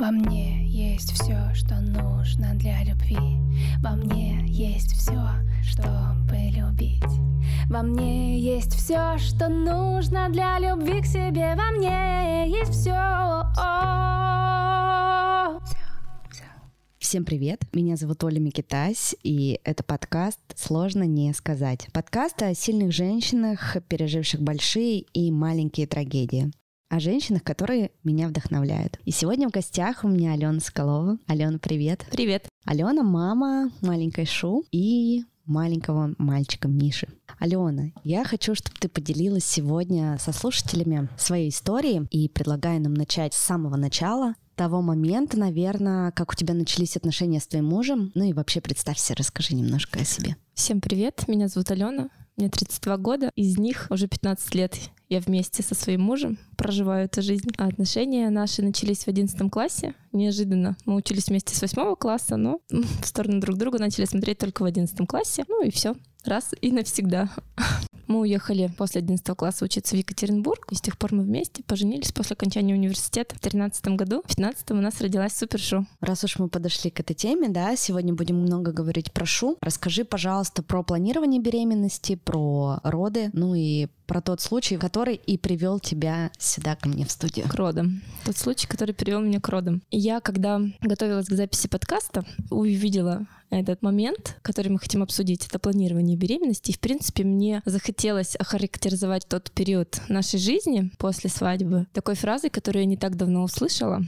Во мне есть все, что нужно для любви. Во мне есть все, чтобы любить. Во мне есть все, что нужно для любви к себе. Во мне есть все. Всем привет! Меня зовут Оля Микитась, и это подкаст «Сложно не сказать». Подкаст о сильных женщинах, переживших большие и маленькие трагедии о женщинах, которые меня вдохновляют. И сегодня в гостях у меня Алена Соколова. Алена, привет. Привет. Алена мама маленькой Шу и маленького мальчика Миши. Алена, я хочу, чтобы ты поделилась сегодня со слушателями своей историей и предлагаю нам начать с самого начала, того момента, наверное, как у тебя начались отношения с твоим мужем. Ну и вообще представься, расскажи немножко о себе. Всем привет, меня зовут Алена, мне 32 года, из них уже 15 лет я вместе со своим мужем проживаю эту жизнь. А отношения наши начались в 11 классе. Неожиданно. Мы учились вместе с 8 класса, но в сторону друг друга начали смотреть только в 11 классе. Ну и все. Раз и навсегда. Мы уехали после 11 класса учиться в Екатеринбург, и с тех пор мы вместе поженились после окончания университета в 2013 году. В 2015 у нас родилась Супершу. Раз уж мы подошли к этой теме, да, сегодня будем много говорить про Шу. Расскажи, пожалуйста, про планирование беременности, про роды, ну и про тот случай, который и привел тебя сюда ко мне в студию. К родам. Тот случай, который привел меня к родам. Я, когда готовилась к записи подкаста, увидела этот момент, который мы хотим обсудить, это планирование беременности. И, в принципе, мне захотелось охарактеризовать тот период нашей жизни после свадьбы такой фразой, которую я не так давно услышала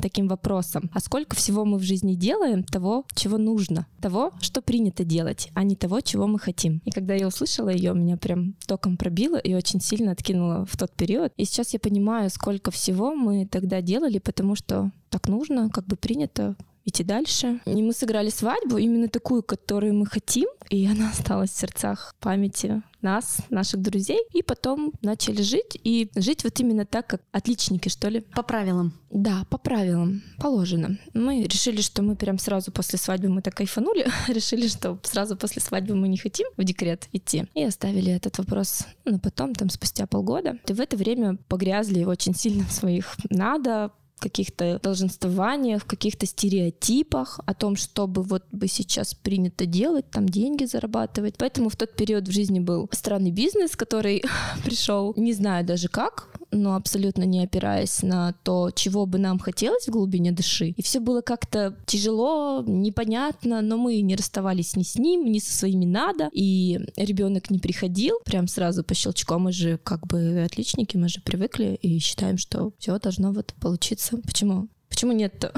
таким вопросом. А сколько всего мы в жизни делаем того, чего нужно, того, что принято делать, а не того, чего мы хотим. И когда я услышала ее, меня прям током пробило и очень сильно откинуло в тот период. И сейчас я понимаю, сколько всего мы тогда делали, потому что так нужно, как бы принято, идти дальше. И мы сыграли свадьбу, именно такую, которую мы хотим, и она осталась в сердцах памяти нас, наших друзей, и потом начали жить, и жить вот именно так, как отличники, что ли. По правилам. Да, по правилам, положено. Мы решили, что мы прям сразу после свадьбы мы так кайфанули, решили, что сразу после свадьбы мы не хотим в декрет идти, и оставили этот вопрос на потом, там, спустя полгода. И в это время погрязли очень сильно в своих «надо», каких-то долженствованиях, в каких-то стереотипах о том, что бы вот бы сейчас принято делать, там деньги зарабатывать. Поэтому в тот период в жизни был странный бизнес, который пришел, не знаю даже как, но абсолютно не опираясь на то, чего бы нам хотелось в глубине души. И все было как-то тяжело, непонятно, но мы не расставались ни с ним, ни со своими надо, и ребенок не приходил прям сразу по щелчку. Мы же как бы отличники, мы же привыкли и считаем, что все должно вот получиться. Почему? Почему нет-то?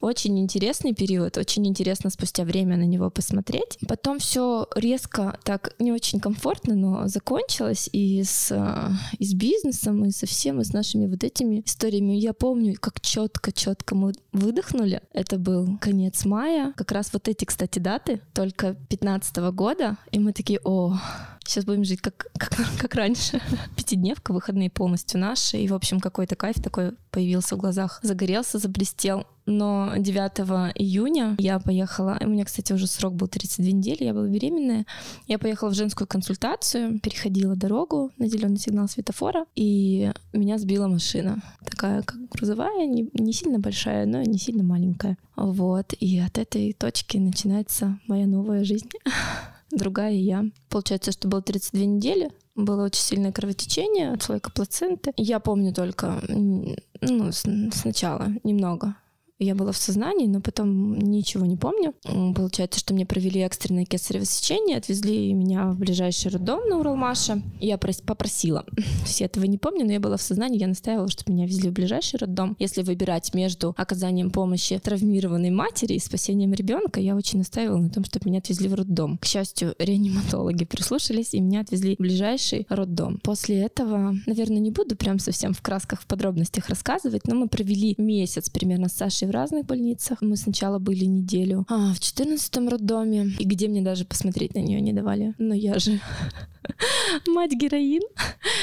Очень интересный период, очень интересно спустя время на него посмотреть. Потом все резко, так не очень комфортно, но закончилось и с, а, и с бизнесом, и со всем, и с нашими вот этими историями. Я помню, как четко-четко мы выдохнули. Это был конец мая, как раз вот эти, кстати, даты, только 15 -го года, и мы такие, о, сейчас будем жить как, как, как раньше. Пятидневка, выходные полностью наши, и, в общем, какой-то кайф такой появился в глазах, загорелся, заблестел но 9 июня я поехала, у меня, кстати, уже срок был 32 недели, я была беременная, я поехала в женскую консультацию, переходила дорогу на зеленый сигнал светофора, и меня сбила машина, такая как грузовая, не, не сильно большая, но не сильно маленькая. Вот, и от этой точки начинается моя новая жизнь. другая я. Получается, что было 32 недели, было очень сильное кровотечение, отслойка плаценты. Я помню только ну, сначала немного я была в сознании, но потом ничего не помню. Получается, что мне провели экстренное кесарево сечение, отвезли меня в ближайший роддом на Уралмаше. Я попросила. Все этого не помню, но я была в сознании, я настаивала, чтобы меня везли в ближайший роддом. Если выбирать между оказанием помощи травмированной матери и спасением ребенка, я очень настаивала на том, чтобы меня отвезли в роддом. К счастью, реаниматологи прислушались и меня отвезли в ближайший роддом. После этого, наверное, не буду прям совсем в красках, в подробностях рассказывать, но мы провели месяц примерно с Сашей в разных больницах. Мы сначала были неделю а, в 14 роддоме, и где мне даже посмотреть на нее не давали. Но я же мать героин.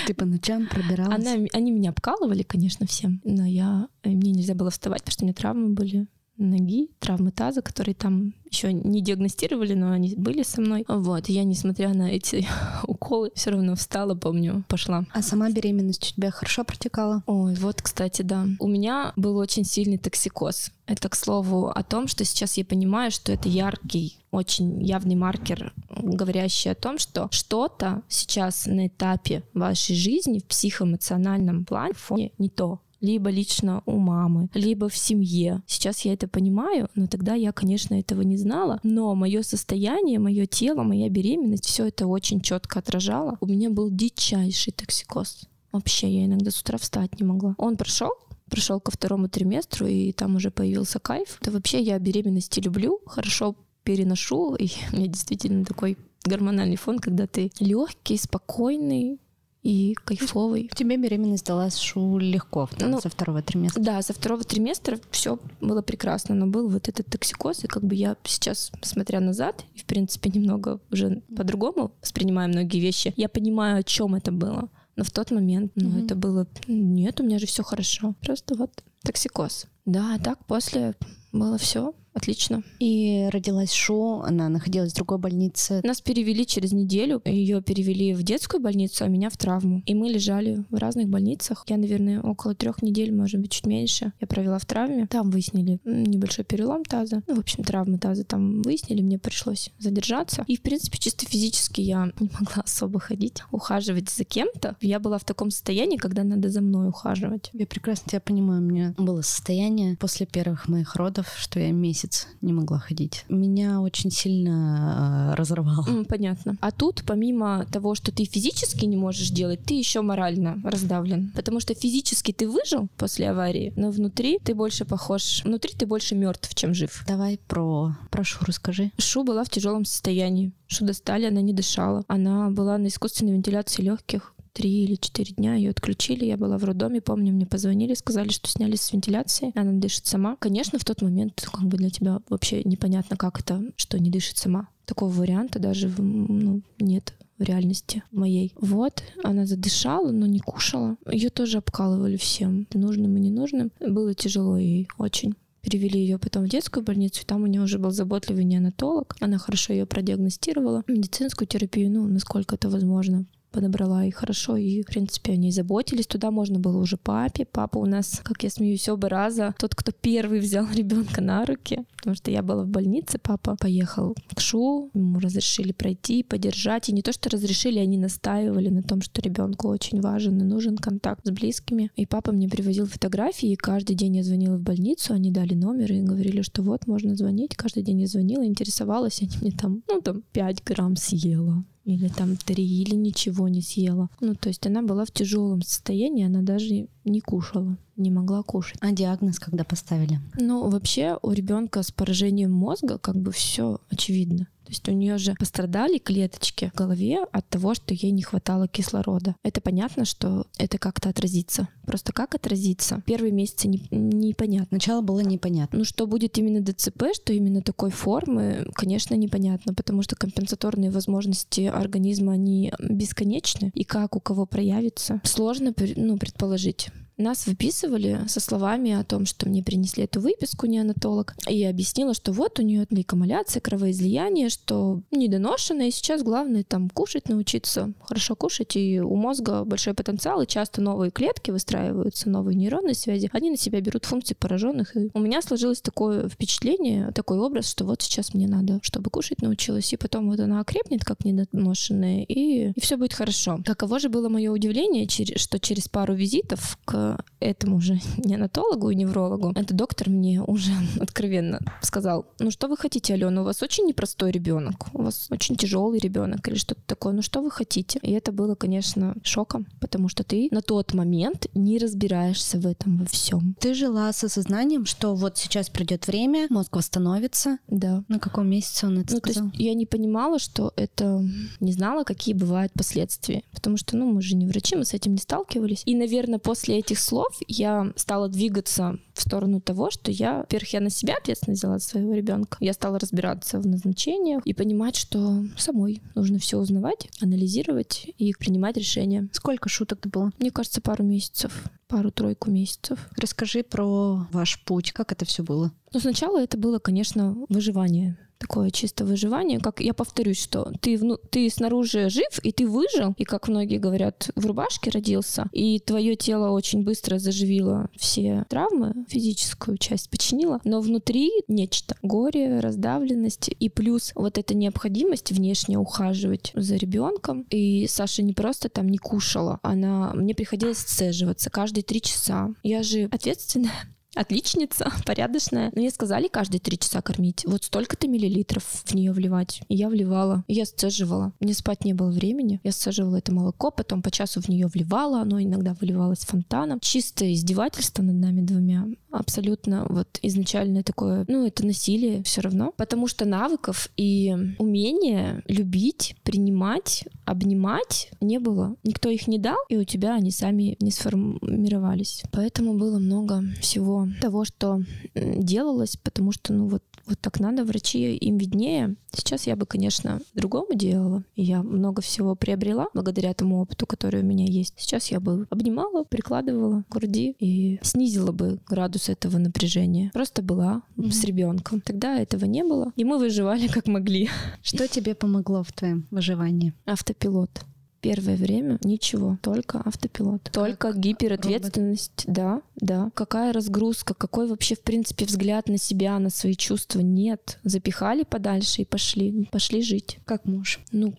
Ты по ночам пробиралась? Она, они меня обкалывали, конечно, всем, но я, э, мне нельзя было вставать, потому что у меня травмы были ноги, травмы таза, которые там еще не диагностировали, но они были со мной. Вот, я, несмотря на эти уколы, все равно встала, помню, пошла. А сама беременность у тебя хорошо протекала? Ой, вот, кстати, да. У меня был очень сильный токсикоз. Это, к слову, о том, что сейчас я понимаю, что это яркий, очень явный маркер, говорящий о том, что что-то сейчас на этапе вашей жизни в психоэмоциональном плане не то либо лично у мамы, либо в семье. Сейчас я это понимаю, но тогда я, конечно, этого не знала. Но мое состояние, мое тело, моя беременность, все это очень четко отражало. У меня был дичайший токсикоз. Вообще, я иногда с утра встать не могла. Он прошел, пришел ко второму триместру, и там уже появился кайф. Да вообще я беременности люблю, хорошо переношу, и у меня действительно такой гормональный фон, когда ты легкий, спокойный, и кайфовый. Тебе беременность далась шу легко там, ну, со второго триместра? Да, со второго триместра все было прекрасно, но был вот этот токсикоз, и как бы я сейчас, смотря назад, и в принципе немного уже по-другому воспринимаю многие вещи, я понимаю, о чем это было. Но в тот момент, ну, mm-hmm. это было, нет, у меня же все хорошо. Просто вот токсикоз. Да, а так после было все Отлично. И родилась Шу, она находилась в другой больнице. Нас перевели через неделю. Ее перевели в детскую больницу, а меня в травму. И мы лежали в разных больницах. Я, наверное, около трех недель, может быть, чуть меньше. Я провела в травме. Там выяснили небольшой перелом таза. Ну, в общем, травмы таза там выяснили. Мне пришлось задержаться. И, в принципе, чисто физически я не могла особо ходить, ухаживать за кем-то. Я была в таком состоянии, когда надо за мной ухаживать. Я прекрасно тебя понимаю. У меня было состояние после первых моих родов, что я месяц месяц не могла ходить. Меня очень сильно э, разорвало. Понятно. А тут, помимо того, что ты физически не можешь делать, ты еще морально раздавлен. Потому что физически ты выжил после аварии, но внутри ты больше похож, внутри ты больше мертв, чем жив. Давай про, про Шу расскажи. Шу была в тяжелом состоянии. Шу достали, она не дышала. Она была на искусственной вентиляции легких три или четыре дня ее отключили. Я была в роддоме, помню, мне позвонили, сказали, что сняли с вентиляции, она дышит сама. Конечно, в тот момент как бы для тебя вообще непонятно, как это, что не дышит сама. Такого варианта даже ну, нет в реальности моей. Вот, она задышала, но не кушала. Ее тоже обкалывали всем, нужным и ненужным. Было тяжело ей очень перевели ее потом в детскую больницу, там у нее уже был заботливый неонатолог. Она хорошо ее продиагностировала. Медицинскую терапию, ну, насколько это возможно, подобрала и хорошо, и, в принципе, они заботились. Туда можно было уже папе. Папа у нас, как я смеюсь, оба раза тот, кто первый взял ребенка на руки, потому что я была в больнице, папа поехал к Шу, ему разрешили пройти, подержать, и не то, что разрешили, они настаивали на том, что ребенку очень важен и нужен контакт с близкими. И папа мне привозил фотографии, и каждый день я звонила в больницу, они дали номер и говорили, что вот, можно звонить. Каждый день я звонила, интересовалась, они мне там, ну, там, 5 грамм съела или там три, или ничего не съела. Ну, то есть она была в тяжелом состоянии, она даже не кушала, не могла кушать. А диагноз когда поставили? Ну, вообще у ребенка с поражением мозга как бы все очевидно. То есть у нее же пострадали клеточки в голове от того, что ей не хватало кислорода. Это понятно, что это как-то отразится. Просто как отразится? Первые месяцы не, непонятно. Начало было непонятно. Ну, что будет именно ДЦП, что именно такой формы, конечно, непонятно, потому что компенсаторные возможности организма, они бесконечны. И как у кого проявится, сложно ну, предположить. Нас выписывали со словами о том, что мне принесли эту выписку неонатолог, и объяснила, что вот у нее лейкомаляция, кровоизлияние, что недоношенное, и сейчас главное там кушать научиться, хорошо кушать, и у мозга большой потенциал, и часто новые клетки выстраиваются, новые нейронные связи, они на себя берут функции пораженных. И у меня сложилось такое впечатление, такой образ, что вот сейчас мне надо, чтобы кушать научилась, и потом вот она окрепнет, как недоношенная, и, и все будет хорошо. Каково же было мое удивление, что через пару визитов к этому же неонатологу и неврологу, этот доктор мне уже откровенно сказал, ну что вы хотите, Алена, у вас очень непростой ребенок, у вас очень тяжелый ребенок или что-то такое, ну что вы хотите? И это было, конечно, шоком, потому что ты на тот момент не разбираешься в этом во всем. Ты жила с осознанием, что вот сейчас придет время, мозг восстановится. Да. На каком месяце он это ну, сказал? То есть я не понимала, что это... Не знала, какие бывают последствия. Потому что, ну, мы же не врачи, мы с этим не сталкивались. И, наверное, после этих этих слов я стала двигаться в сторону того, что я, во-первых, я на себя ответственность взяла за своего ребенка. Я стала разбираться в назначениях и понимать, что самой нужно все узнавать, анализировать и принимать решения. Сколько шуток ты было? Мне кажется, пару месяцев пару-тройку месяцев. Расскажи про ваш путь, как это все было? Ну, сначала это было, конечно, выживание такое чисто выживание. Как я повторюсь, что ты, вну, ты снаружи жив, и ты выжил, и, как многие говорят, в рубашке родился, и твое тело очень быстро заживило все травмы, физическую часть починило, но внутри нечто. Горе, раздавленность, и плюс вот эта необходимость внешне ухаживать за ребенком. И Саша не просто там не кушала, она мне приходилось сцеживаться каждые три часа. Я же ответственная отличница, порядочная. Мне сказали каждые три часа кормить. Вот столько-то миллилитров в нее вливать. И я вливала. И я сцеживала. Мне спать не было времени. Я сцеживала это молоко, потом по часу в нее вливала. Оно иногда выливалось фонтаном. Чистое издевательство над нами двумя. Абсолютно вот изначальное такое, ну, это насилие все равно. Потому что навыков и умения любить, принимать, обнимать не было. Никто их не дал, и у тебя они сами не сформировались. Поэтому было много всего того, что делалось, потому что, ну вот, вот так надо, врачи им виднее. Сейчас я бы, конечно, другому делала. Я много всего приобрела благодаря тому опыту, который у меня есть. Сейчас я бы обнимала, прикладывала к груди и снизила бы градус этого напряжения. Просто была mm-hmm. с ребенком. Тогда этого не было, и мы выживали как могли. Что тебе помогло в твоем выживании? Автопилот. Первое время ничего, только автопилот. Как только гиперответственность, робот. да, да. Какая разгрузка, какой вообще, в принципе, взгляд на себя, на свои чувства нет. Запихали подальше и пошли, пошли жить. Как муж? Ну,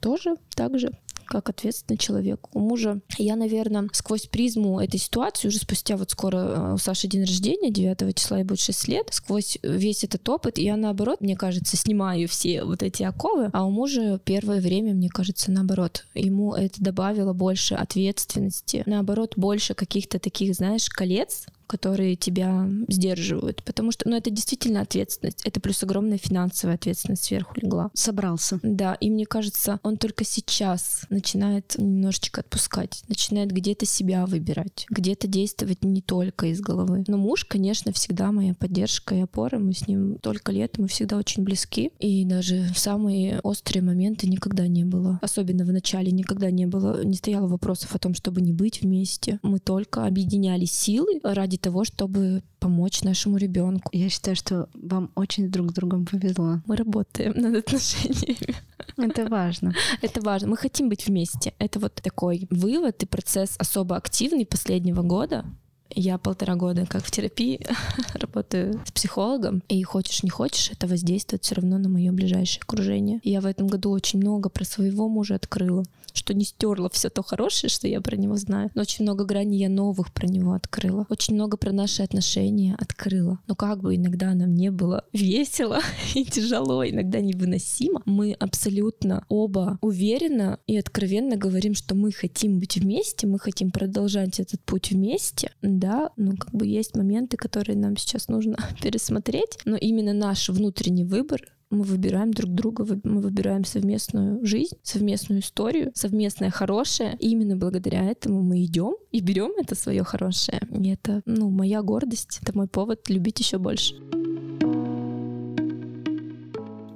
тоже так же как ответственный человек. У мужа я, наверное, сквозь призму этой ситуации, уже спустя вот скоро э, у Саши день рождения, 9 числа и будет 6 лет, сквозь весь этот опыт я, наоборот, мне кажется, снимаю все вот эти оковы, а у мужа первое время, мне кажется, наоборот, ему это добавило больше ответственности, наоборот, больше каких-то таких, знаешь, колец, которые тебя сдерживают. Потому что, ну, это действительно ответственность. Это плюс огромная финансовая ответственность сверху легла. Собрался. Да, и мне кажется, он только сейчас начинает немножечко отпускать, начинает где-то себя выбирать, где-то действовать не только из головы. Но муж, конечно, всегда моя поддержка и опора. Мы с ним только лет, мы всегда очень близки. И даже в самые острые моменты никогда не было. Особенно в начале никогда не было, не стояло вопросов о том, чтобы не быть вместе. Мы только объединяли силы ради ради того, чтобы помочь нашему ребенку. Я считаю, что вам очень друг с другом повезло. Мы работаем над отношениями. Это важно. Это важно. Мы хотим быть вместе. Это вот такой вывод и процесс особо активный последнего года. Я полтора года как в терапии работаю с психологом, и хочешь не хочешь, это воздействует все равно на мое ближайшее окружение. Я в этом году очень много про своего мужа открыла что не стерла все то хорошее, что я про него знаю. Но очень много граней я новых про него открыла. Очень много про наши отношения открыла. Но как бы иногда нам не было весело и тяжело, иногда невыносимо, мы абсолютно оба уверенно и откровенно говорим, что мы хотим быть вместе, мы хотим продолжать этот путь вместе. Да, ну как бы есть моменты, которые нам сейчас нужно пересмотреть, но именно наш внутренний выбор мы выбираем друг друга, мы выбираем совместную жизнь, совместную историю, совместное хорошее. И именно благодаря этому мы идем и берем это свое хорошее. И это, ну, моя гордость, это мой повод любить еще больше.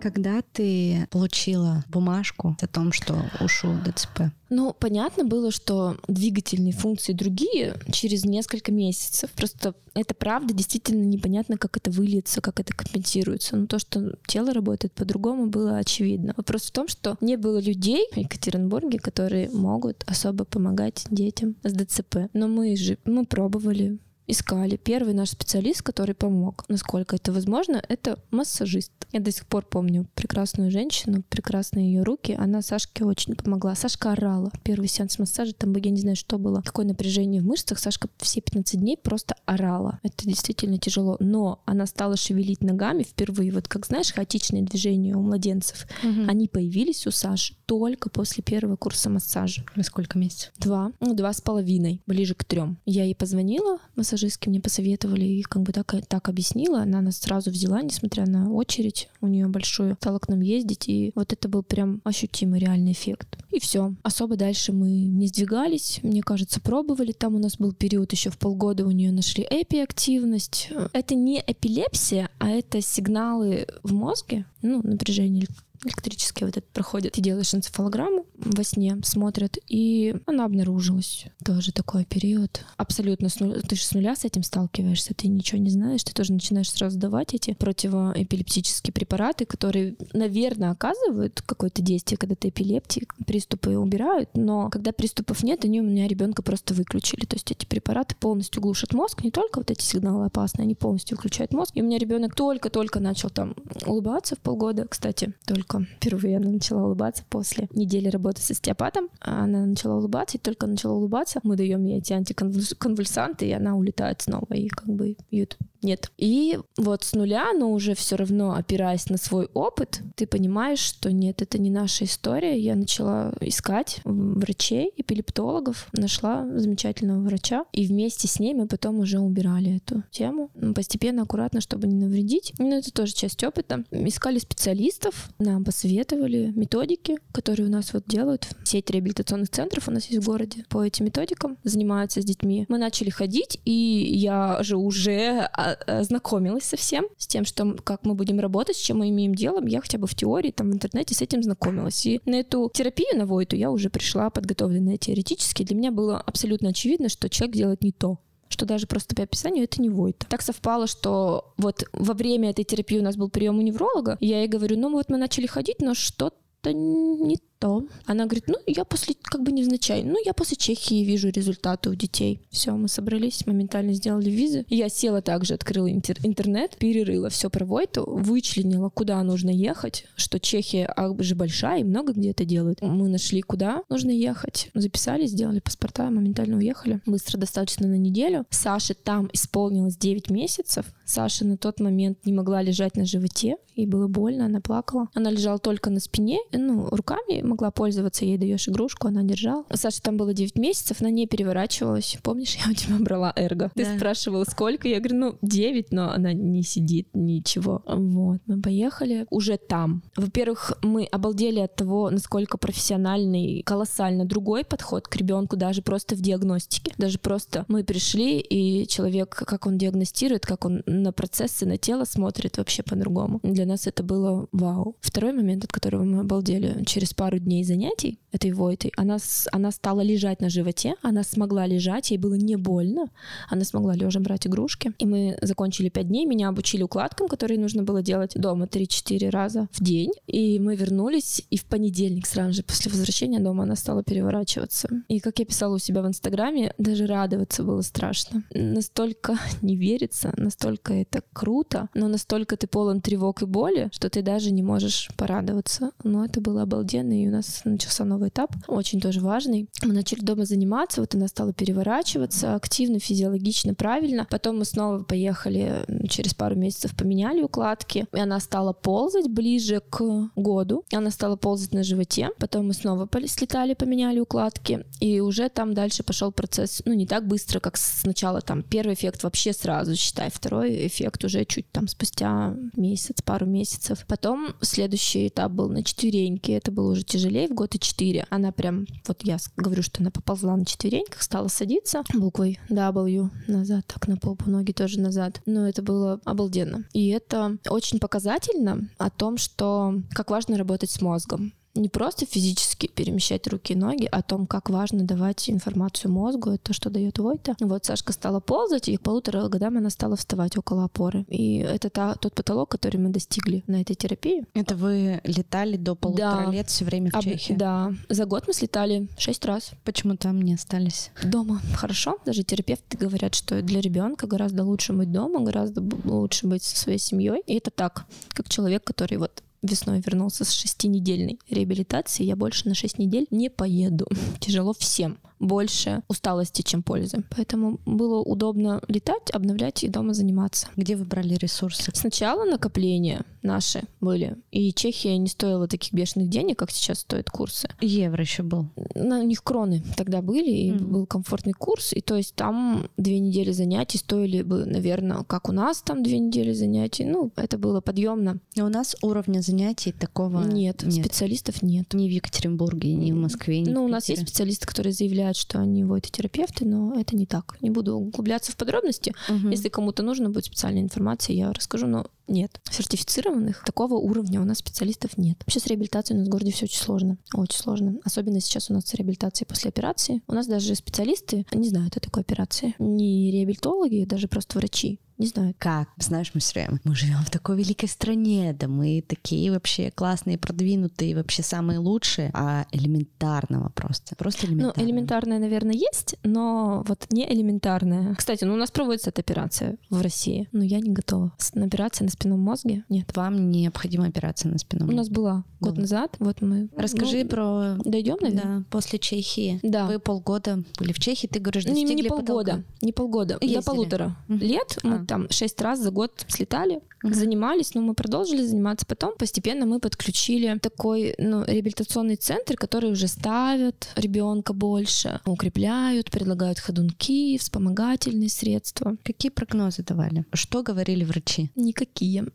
Когда ты получила бумажку о том, что ушел ДЦП? Ну, понятно было, что двигательные функции другие через несколько месяцев. Просто это правда, действительно непонятно, как это выльется, как это компенсируется. Но то, что тело работает по-другому, было очевидно. Вопрос в том, что не было людей в Екатеринбурге, которые могут особо помогать детям с ДЦП. Но мы же мы пробовали, искали. Первый наш специалист, который помог, насколько это возможно, это массажист. Я до сих пор помню прекрасную женщину, прекрасные ее руки. Она Сашке очень помогла. Сашка орала. Первый сеанс массажа, там, я не знаю, что было. Какое напряжение в мышцах. Сашка все 15 дней просто орала. Это действительно тяжело. Но она стала шевелить ногами впервые. Вот как знаешь, хаотичные движения у младенцев. Угу. Они появились у Саши только после первого курса массажа. На сколько месяцев? Два. Ну, два с половиной. Ближе к трем. Я ей позвонила, массаж массажистки мне посоветовали и как бы так, так объяснила. Она нас сразу взяла, несмотря на очередь у нее большую, стала к нам ездить, и вот это был прям ощутимый реальный эффект. И все. Особо дальше мы не сдвигались, мне кажется, пробовали. Там у нас был период еще в полгода у нее нашли эпиактивность. Это не эпилепсия, а это сигналы в мозге, ну, напряжение электрический вот этот проходит. Ты делаешь энцефалограмму во сне, смотрят, и она обнаружилась. Тоже такой период. Абсолютно с нуля. Ты же с нуля с этим сталкиваешься, ты ничего не знаешь, ты тоже начинаешь сразу давать эти противоэпилептические препараты, которые, наверное, оказывают какое-то действие, когда ты эпилептик, приступы убирают, но когда приступов нет, они у меня ребенка просто выключили. То есть эти препараты полностью глушат мозг, не только вот эти сигналы опасные, они полностью выключают мозг. И у меня ребенок только-только начал там улыбаться в полгода, кстати, только впервые она начала улыбаться после недели работы с остеопатом. Она начала улыбаться, и только начала улыбаться, мы даем ей эти антиконвульсанты, и она улетает снова, и как бы ее нет. И вот с нуля, но уже все равно опираясь на свой опыт, ты понимаешь, что нет, это не наша история. Я начала искать врачей, эпилептологов, нашла замечательного врача, и вместе с ней мы потом уже убирали эту тему. Постепенно, аккуратно, чтобы не навредить. Но это тоже часть опыта. Искали специалистов, нам посоветовали методики, которые у нас вот делают. Сеть реабилитационных центров у нас есть в городе по этим методикам, занимаются с детьми. Мы начали ходить, и я же уже а, ознакомилась со всем, с тем, что как мы будем работать, с чем мы имеем дело. Я хотя бы в теории, там в интернете с этим знакомилась. И на эту терапию, на Войту, я уже пришла подготовленная теоретически. Для меня было абсолютно очевидно, что человек делает не то что даже просто по описанию это не Войта. Так совпало, что вот во время этой терапии у нас был прием у невролога, я ей говорю, ну вот мы начали ходить, но что-то не то. Она говорит, ну, я после, как бы невзначай, ну, я после Чехии вижу результаты у детей. Все, мы собрались, моментально сделали визы. Я села также, открыла интер- интернет, перерыла все про Войту, вычленила, куда нужно ехать, что Чехия же большая и много где это делают. Мы нашли, куда нужно ехать, записали, сделали паспорта, моментально уехали. Быстро достаточно на неделю. Саше там исполнилось 9 месяцев. Саша на тот момент не могла лежать на животе, ей было больно, она плакала. Она лежала только на спине, ну, руками могла пользоваться, ей даешь игрушку, она держала. Саша там было 9 месяцев, на ней переворачивалась. Помнишь, я у тебя брала эрго? Ты да. спрашивала, сколько? Я говорю, ну, 9, но она не сидит, ничего. Вот, мы поехали уже там. Во-первых, мы обалдели от того, насколько профессиональный, колоссально другой подход к ребенку, даже просто в диагностике. Даже просто мы пришли, и человек, как он диагностирует, как он на процессы, на тело смотрит вообще по-другому. Для нас это было вау. Второй момент, от которого мы обалдели, через пару пару дней занятий этой Войтой, она, она стала лежать на животе, она смогла лежать, ей было не больно, она смогла лежа брать игрушки. И мы закончили пять дней, меня обучили укладкам, которые нужно было делать дома 3-4 раза в день. И мы вернулись, и в понедельник сразу же после возвращения дома она стала переворачиваться. И как я писала у себя в Инстаграме, даже радоваться было страшно. Настолько не верится, настолько это круто, но настолько ты полон тревог и боли, что ты даже не можешь порадоваться. Но это было обалденно, и у нас начался новый этап, очень тоже важный. Мы начали дома заниматься, вот она стала переворачиваться активно, физиологично, правильно. Потом мы снова поехали через пару месяцев, поменяли укладки, и она стала ползать ближе к году. Она стала ползать на животе, потом мы снова слетали, поменяли укладки, и уже там дальше пошел процесс, ну, не так быстро, как сначала там первый эффект вообще сразу, считай, второй эффект уже чуть там спустя месяц, пару месяцев. Потом следующий этап был на четвереньке, это был уже тяжелее в год и четыре. Она прям, вот я говорю, что она поползла на четвереньках, стала садиться буквой W назад, так на попу, ноги тоже назад. Но это было обалденно. И это очень показательно о том, что как важно работать с мозгом не просто физически перемещать руки и ноги, а о том, как важно давать информацию мозгу, это то, что дает Войта. Вот Сашка стала ползать, и к полутора годам она стала вставать около опоры. И это та, тот потолок, который мы достигли на этой терапии. Это вы летали до полутора да. лет все время в Об... Чехии? Да. За год мы слетали шесть раз. Почему там не остались? Дома. Хорошо. Даже терапевты говорят, что для ребенка гораздо лучше быть дома, гораздо лучше быть со своей семьей. И это так, как человек, который вот весной вернулся с шестинедельной реабилитации, я больше на шесть недель не поеду. Тяжело всем больше усталости, чем пользы. Поэтому было удобно летать, обновлять и дома заниматься. Где вы брали ресурсы? Сначала накопления наши были. И Чехия не стоила таких бешеных денег, как сейчас стоят курсы. Евро еще был. На них кроны тогда были, и mm-hmm. был комфортный курс. И то есть там две недели занятий стоили бы, наверное, как у нас там две недели занятий. Ну, это было подъемно. И у нас уровня занятий такого нет. нет. Специалистов нет. Ни в Екатеринбурге, ни в Москве, ни Ну, в у нас есть специалисты, которые заявляют, что они терапевты, но это не так. Не буду углубляться в подробности. Угу. Если кому-то нужно будет специальная информация, я расскажу, но нет. Сертифицированных такого уровня у нас специалистов нет. Вообще с реабилитацией у нас в городе все очень сложно. Очень сложно. Особенно сейчас у нас с реабилитацией после операции. У нас даже специалисты не знают о такой операции. Не реабилитологи, даже просто врачи не знаю. Как? Знаешь, мы все время, мы живем в такой великой стране, да мы такие вообще классные, продвинутые, вообще самые лучшие, а элементарного просто. Просто элементарного. Ну, элементарное, наверное, есть, но вот не элементарное. Кстати, ну у нас проводится эта операция в России, но я не готова. Операция на спинном мозге? Нет. Вам необходима операция на спинном мозге? У нас была год была. назад, вот мы... Расскажи ну, про... Дойдем, наверное? Да, после Чехии. Да. Вы полгода были в Чехии, ты говоришь, достигли Не, не полгода, потолка. не полгода, Ездили. до полутора лет мы а там шесть раз за год слетали, mm-hmm. занимались, но мы продолжили заниматься. Потом постепенно мы подключили такой ну, реабилитационный центр, который уже ставят ребенка больше, укрепляют, предлагают ходунки, вспомогательные средства. Какие прогнозы давали? Что говорили врачи? Никакие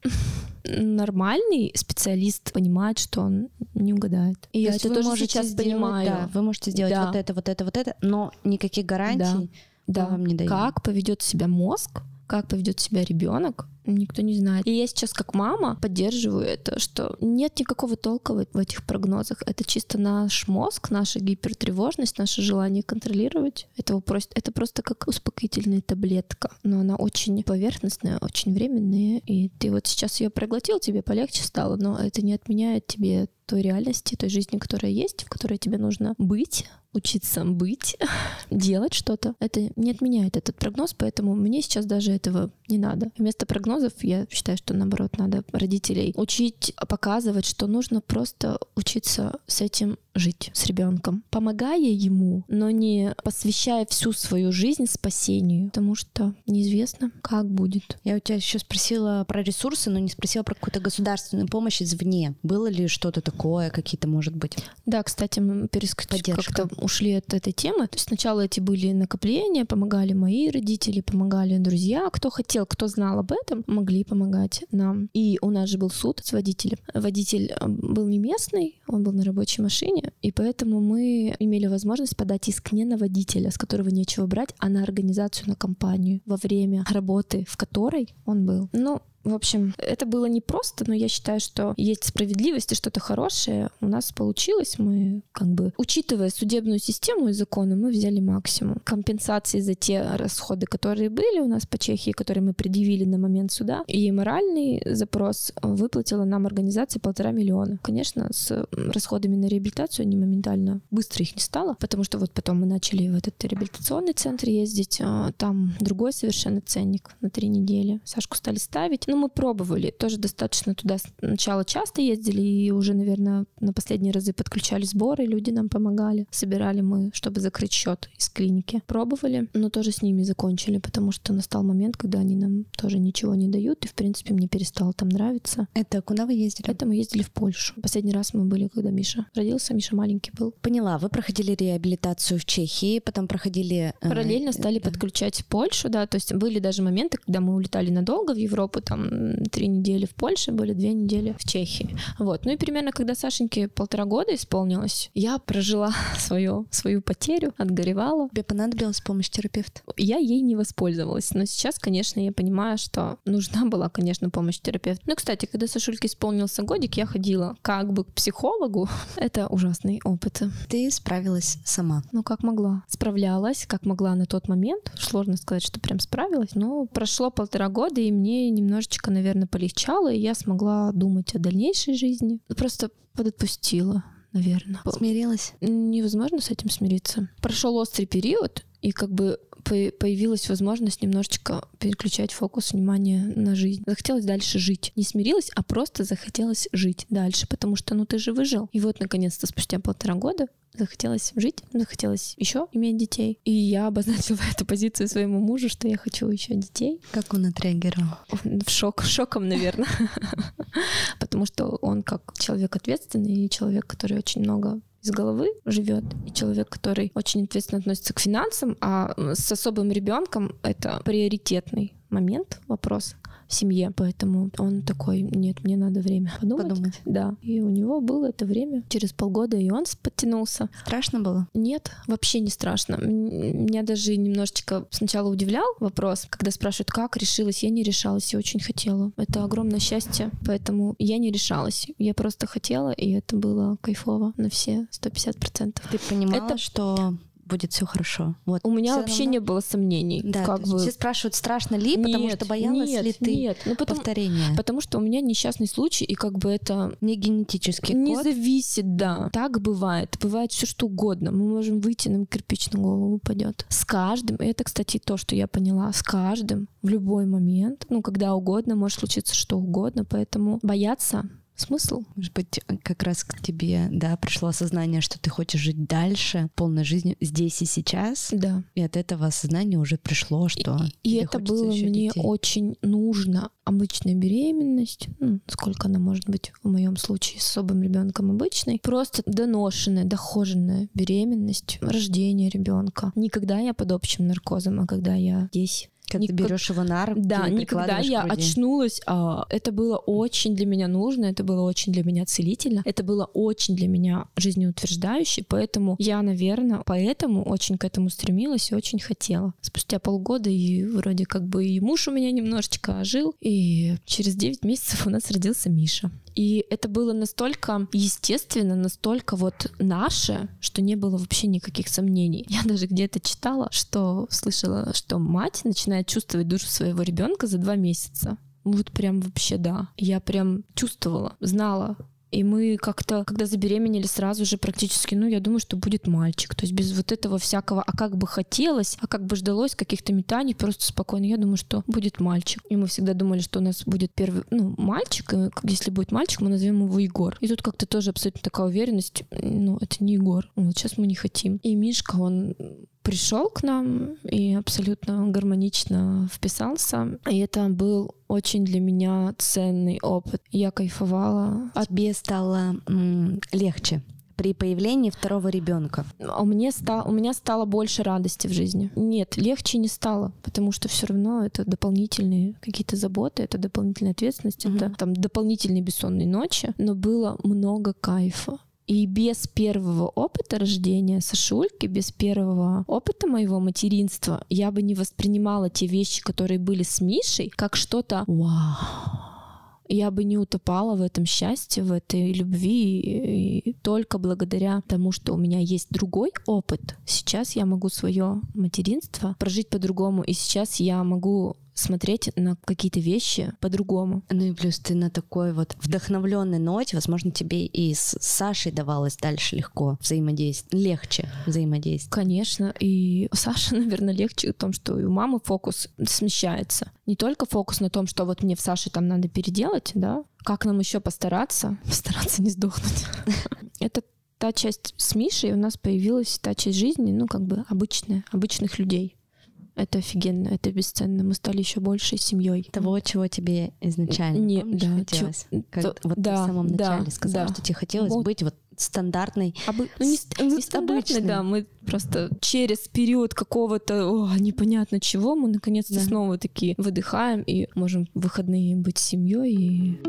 нормальный специалист понимает, что он не угадает. И я это тоже сейчас сделать, понимаю. Да, вы можете сделать да. вот это, вот это, вот это, но никаких гарантий да. да. вам не дают. Как поведет себя мозг, как поведет себя ребенок, никто не знает. И я сейчас как мама поддерживаю это, что нет никакого толка в этих прогнозах. Это чисто наш мозг, наша гипертревожность, наше желание контролировать. Это, просто, это просто как успокоительная таблетка. Но она очень поверхностная, очень временная. И ты вот сейчас ее проглотил, тебе полегче стало, но это не отменяет тебе той реальности, той жизни, которая есть, в которой тебе нужно быть, учиться быть, делать что-то. Это не отменяет этот прогноз, поэтому мне сейчас даже этого не надо. Вместо прогнозов, я считаю, что наоборот надо родителей учить, показывать, что нужно просто учиться с этим жить с ребенком, помогая ему, но не посвящая всю свою жизнь спасению, потому что неизвестно, как будет. Я у тебя еще спросила про ресурсы, но не спросила про какую-то государственную помощь извне. Было ли что-то такое, какие-то, может быть? Да, кстати, мы как-то ушли от этой темы. То есть сначала эти были накопления, помогали мои родители, помогали друзья, кто хотел, кто знал об этом, могли помогать нам. И у нас же был суд с водителем. Водитель э, был не местный, он был на рабочей машине, и поэтому мы имели возможность подать иск не на водителя, с которого нечего брать, а на организацию, на компанию во время работы, в которой он был. Ну, в общем, это было непросто, но я считаю, что есть справедливость и что-то хорошее у нас получилось. Мы, как бы, учитывая судебную систему и законы, мы взяли максимум. Компенсации за те расходы, которые были у нас по Чехии, которые мы предъявили на момент суда, и моральный запрос выплатила нам организация полтора миллиона. Конечно, с расходами на реабилитацию не моментально быстро их не стало, потому что вот потом мы начали в этот реабилитационный центр ездить, а там другой совершенно ценник на три недели. Сашку стали ставить, ну, мы пробовали. Тоже достаточно туда сначала часто ездили, и уже, наверное, на последние разы подключали сборы, люди нам помогали. Собирали мы, чтобы закрыть счет из клиники. Пробовали, но тоже с ними закончили, потому что настал момент, когда они нам тоже ничего не дают, и, в принципе, мне перестало там нравиться. Это куда вы ездили? Это мы ездили в Польшу. Последний раз мы были, когда Миша родился, Миша маленький был. Поняла, вы проходили реабилитацию в Чехии, потом проходили... Э, Параллельно э, стали да. подключать Польшу, да, то есть были даже моменты, когда мы улетали надолго в Европу, там три недели в Польше были, две недели в Чехии. Вот. Ну и примерно, когда Сашеньке полтора года исполнилось, я прожила свою, свою потерю, отгоревала. Тебе понадобилась помощь терапевта? Я ей не воспользовалась. Но сейчас, конечно, я понимаю, что нужна была, конечно, помощь терапевта. Ну, кстати, когда Сашульке исполнился годик, я ходила как бы к психологу. Это ужасный опыт. Ты справилась сама? Ну, как могла. Справлялась, как могла на тот момент. Сложно сказать, что прям справилась. Но прошло полтора года, и мне немножечко немножечко, наверное, полегчало, и я смогла думать о дальнейшей жизни. Просто подотпустила, наверное. Смирилась? Невозможно с этим смириться. Прошел острый период, и как бы появилась возможность немножечко переключать фокус внимания на жизнь. Захотелось дальше жить. Не смирилась, а просто захотелось жить дальше, потому что, ну, ты же выжил. И вот, наконец-то, спустя полтора года захотелось жить, захотелось еще иметь детей. И я обозначила эту позицию своему мужу, что я хочу еще детей. Как он отреагировал? В шок, шоком, наверное. Потому что он как человек ответственный и человек, который очень много из головы живет, и человек, который очень ответственно относится к финансам, а с особым ребенком это приоритетный момент, вопрос семье, поэтому он такой, нет, мне надо время подумать. Подумать. Да, и у него было это время. Через полгода и он подтянулся. Страшно было? Нет, вообще не страшно. Меня даже немножечко сначала удивлял вопрос, когда спрашивают, как решилась, я не решалась, я очень хотела. Это огромное счастье, поэтому я не решалась. Я просто хотела, и это было кайфово на все 150%. Ты понимала, Это- что будет все хорошо. Вот. У меня Всё вообще равно? не было сомнений. Да, как бы... все спрашивают, страшно ли, потому Нет, что боялась нет, ли ты Нет, ну потому, повторения. потому что у меня несчастный случай, и как бы это Не генетический не код. зависит, да. Так бывает. Бывает все что угодно. Мы можем выйти, нам кирпич на голову упадет. С каждым, и это, кстати, то, что я поняла, с каждым в любой момент, ну, когда угодно, может случиться что угодно, поэтому бояться смысл? Может быть, как раз к тебе, да, пришло осознание, что ты хочешь жить дальше, полной жизнью здесь и сейчас, Да. и от этого осознания уже пришло, что И тебе это было мне детей. очень нужно. Обычная беременность, ну, сколько она может быть в моем случае с особым ребенком обычной, просто доношенная, дохоженная беременность, рождение ребенка. Никогда я под общим наркозом, а когда я здесь. Ты никак- берешь его на руки, Да, и никогда я груди. очнулась. а, это было очень для меня нужно, это было очень для меня целительно, это было очень для меня жизнеутверждающе, поэтому я, наверное, поэтому очень к этому стремилась и очень хотела. Спустя полгода и вроде как бы и муж у меня немножечко ожил, и через 9 месяцев у нас родился Миша. И это было настолько естественно, настолько вот наше, что не было вообще никаких сомнений. Я даже где-то читала, что слышала, что мать начинает чувствовать душу своего ребенка за два месяца. Вот прям вообще да. Я прям чувствовала, знала. И мы как-то, когда забеременели, сразу же практически, ну, я думаю, что будет мальчик. То есть без вот этого всякого, а как бы хотелось, а как бы ждалось каких-то метаний, просто спокойно. Я думаю, что будет мальчик. И мы всегда думали, что у нас будет первый, ну, мальчик, и если будет мальчик, мы назовем его Егор. И тут как-то тоже абсолютно такая уверенность, ну, это не Егор. Вот сейчас мы не хотим. И Мишка, он пришел к нам и абсолютно гармонично вписался. И это был очень для меня ценный опыт. Я кайфовала от Тебе стало легче при появлении второго ребенка. а мне ста... у меня стало больше радости в жизни. Нет, легче не стало, потому что все равно это дополнительные какие-то заботы, это дополнительная ответственность, Мгм. это там дополнительные бессонные ночи, но было много кайфа. И без первого опыта рождения Сашульки, без первого опыта моего материнства, я бы не воспринимала те вещи, которые были с Мишей, как что-то «Вау!» я бы не утопала в этом счастье, в этой любви. И только благодаря тому, что у меня есть другой опыт, сейчас я могу свое материнство прожить по-другому. И сейчас я могу смотреть на какие-то вещи по-другому. Ну и плюс ты на такой вот вдохновленной ноте, возможно, тебе и с Сашей давалось дальше легко взаимодействовать, легче взаимодействовать. Конечно, и у Саши, наверное, легче в том, что у мамы фокус смещается. Не только фокус на том, что вот мне в Саше там надо переделать, да, как нам еще постараться, постараться не сдохнуть. Это та часть с Мишей, у нас появилась та часть жизни, ну, как бы обычная, обычных людей. Это офигенно, это бесценно. Мы стали еще большей семьей. Того, чего тебе изначально Не, помнишь, да, хотелось. чё- Как то- вот ты да, в самом да, начале сказала, да. что тебе хотелось Вот. быть вот стандартной. Обы- ну, не, ст- не с- стандартный, обычным. да, мы просто через период какого-то о, непонятно чего мы наконец-то Да. снова такие выдыхаем и можем в выходные быть семьей и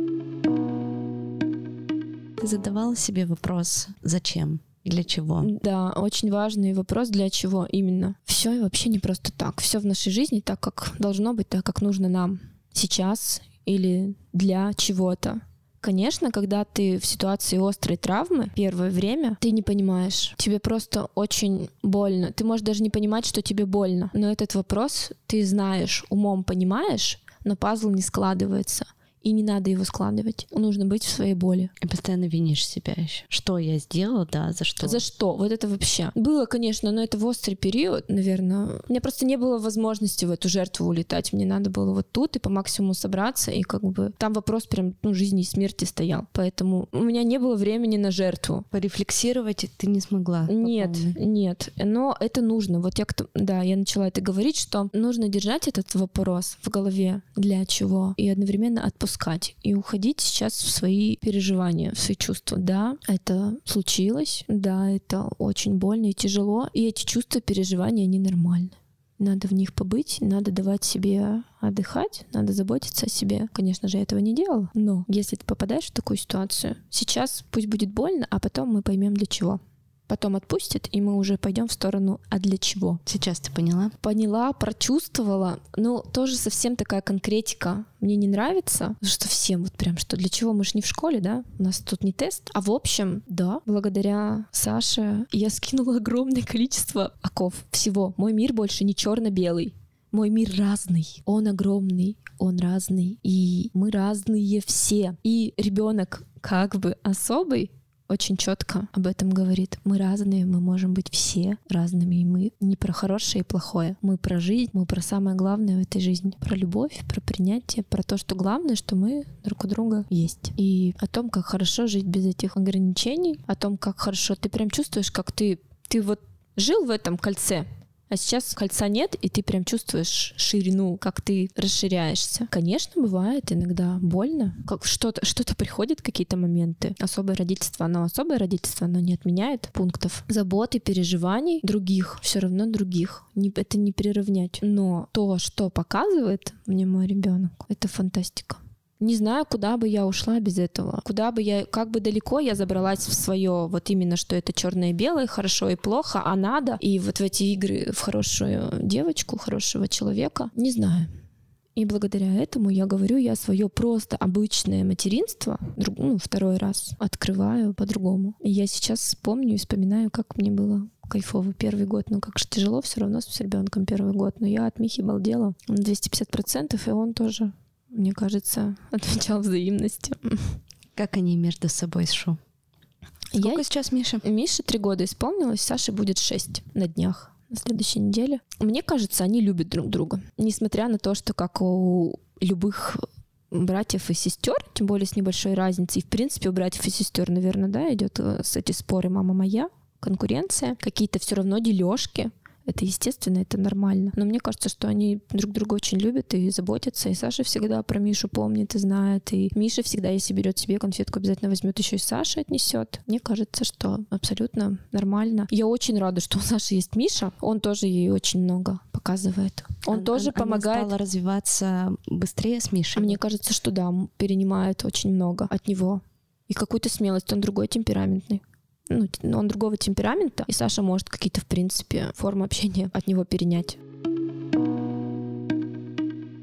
Ты задавала себе вопрос, зачем, для чего? да, очень важный вопрос, для чего именно. Все вообще не просто так. Все в нашей жизни так, как должно быть, так, как нужно нам сейчас или для чего-то. Конечно, когда ты в ситуации острой травмы, первое время ты не понимаешь. Тебе просто очень больно. Ты можешь даже не понимать, что тебе больно. Но этот вопрос ты знаешь, умом понимаешь, но пазл не складывается. И не надо его складывать. Нужно быть в своей боли. И постоянно винишь себя еще. Что я сделала, да, за что? За что? Вот это вообще. Было, конечно, но это в острый период, наверное. У меня просто не было возможности в эту жертву улетать. Мне надо было вот тут и по максимуму собраться, и как бы там вопрос прям ну, жизни и смерти стоял. Поэтому у меня не было времени на жертву. Порефлексировать ты не смогла? Нет, нет. Но это нужно. Вот я, да, я начала это говорить, что нужно держать этот вопрос в голове. Для чего? И одновременно отпускать. И уходить сейчас в свои переживания, в свои чувства. Да, это случилось. Да, это очень больно и тяжело. И эти чувства, переживания, они нормальны. Надо в них побыть, надо давать себе отдыхать, надо заботиться о себе. Конечно же, я этого не делала, но если ты попадаешь в такую ситуацию, сейчас пусть будет больно, а потом мы поймем для чего потом отпустит, и мы уже пойдем в сторону «а для чего?». Сейчас ты поняла? Поняла, прочувствовала. Ну, тоже совсем такая конкретика мне не нравится, что всем вот прям, что для чего мы же не в школе, да? У нас тут не тест. А в общем, да, благодаря Саше я скинула огромное количество оков всего. Мой мир больше не черно-белый. Мой мир разный, он огромный, он разный, и мы разные все. И ребенок как бы особый, очень четко об этом говорит. Мы разные, мы можем быть все разными, и мы не про хорошее и плохое. Мы про жизнь, мы про самое главное в этой жизни. Про любовь, про принятие, про то, что главное, что мы друг у друга есть. И о том, как хорошо жить без этих ограничений, о том, как хорошо ты прям чувствуешь, как ты, ты вот жил в этом кольце, а сейчас кольца нет, и ты прям чувствуешь ширину, как ты расширяешься. Конечно, бывает иногда больно. Как что-то, что-то приходит, какие-то моменты. Особое родительство, оно особое родительство, оно не отменяет пунктов заботы, переживаний других, все равно других. Не, это не приравнять. Но то, что показывает мне мой ребенок, это фантастика. Не знаю, куда бы я ушла без этого. Куда бы я, как бы далеко я забралась в свое, вот именно, что это черное и белое, хорошо и плохо, а надо. И вот в эти игры в хорошую девочку, хорошего человека. Не знаю. И благодаря этому я говорю, я свое просто обычное материнство, друг, ну, второй раз открываю по-другому. И я сейчас помню и вспоминаю, как мне было кайфово первый год. Ну, как же тяжело все равно с ребенком первый год. Но я от Михи балдела. Он 250%, и он тоже мне кажется, отвечал взаимностью. Как они между собой шу? Сколько Я... сейчас Миша? Мише три года исполнилось, Саше будет шесть на днях на следующей неделе. Мне кажется, они любят друг друга. Несмотря на то, что как у любых братьев и сестер, тем более с небольшой разницей. В принципе, у братьев и сестер, наверное, да, идет э, с эти споры мама моя, конкуренция, какие-то все равно дележки. Это естественно, это нормально. Но мне кажется, что они друг друга очень любят и заботятся. И Саша всегда про Мишу помнит и знает. И Миша всегда, если берет себе конфетку, обязательно возьмет еще и Саша отнесет. Мне кажется, что абсолютно нормально. Я очень рада, что у Саши есть Миша. Он тоже ей очень много показывает. Он она, тоже она помогает. стала развиваться быстрее с Мишей. Мне кажется, что да, перенимает очень много от него. И какую-то смелость. Он другой темпераментный ну, он другого темперамента, и Саша может какие-то, в принципе, формы общения от него перенять.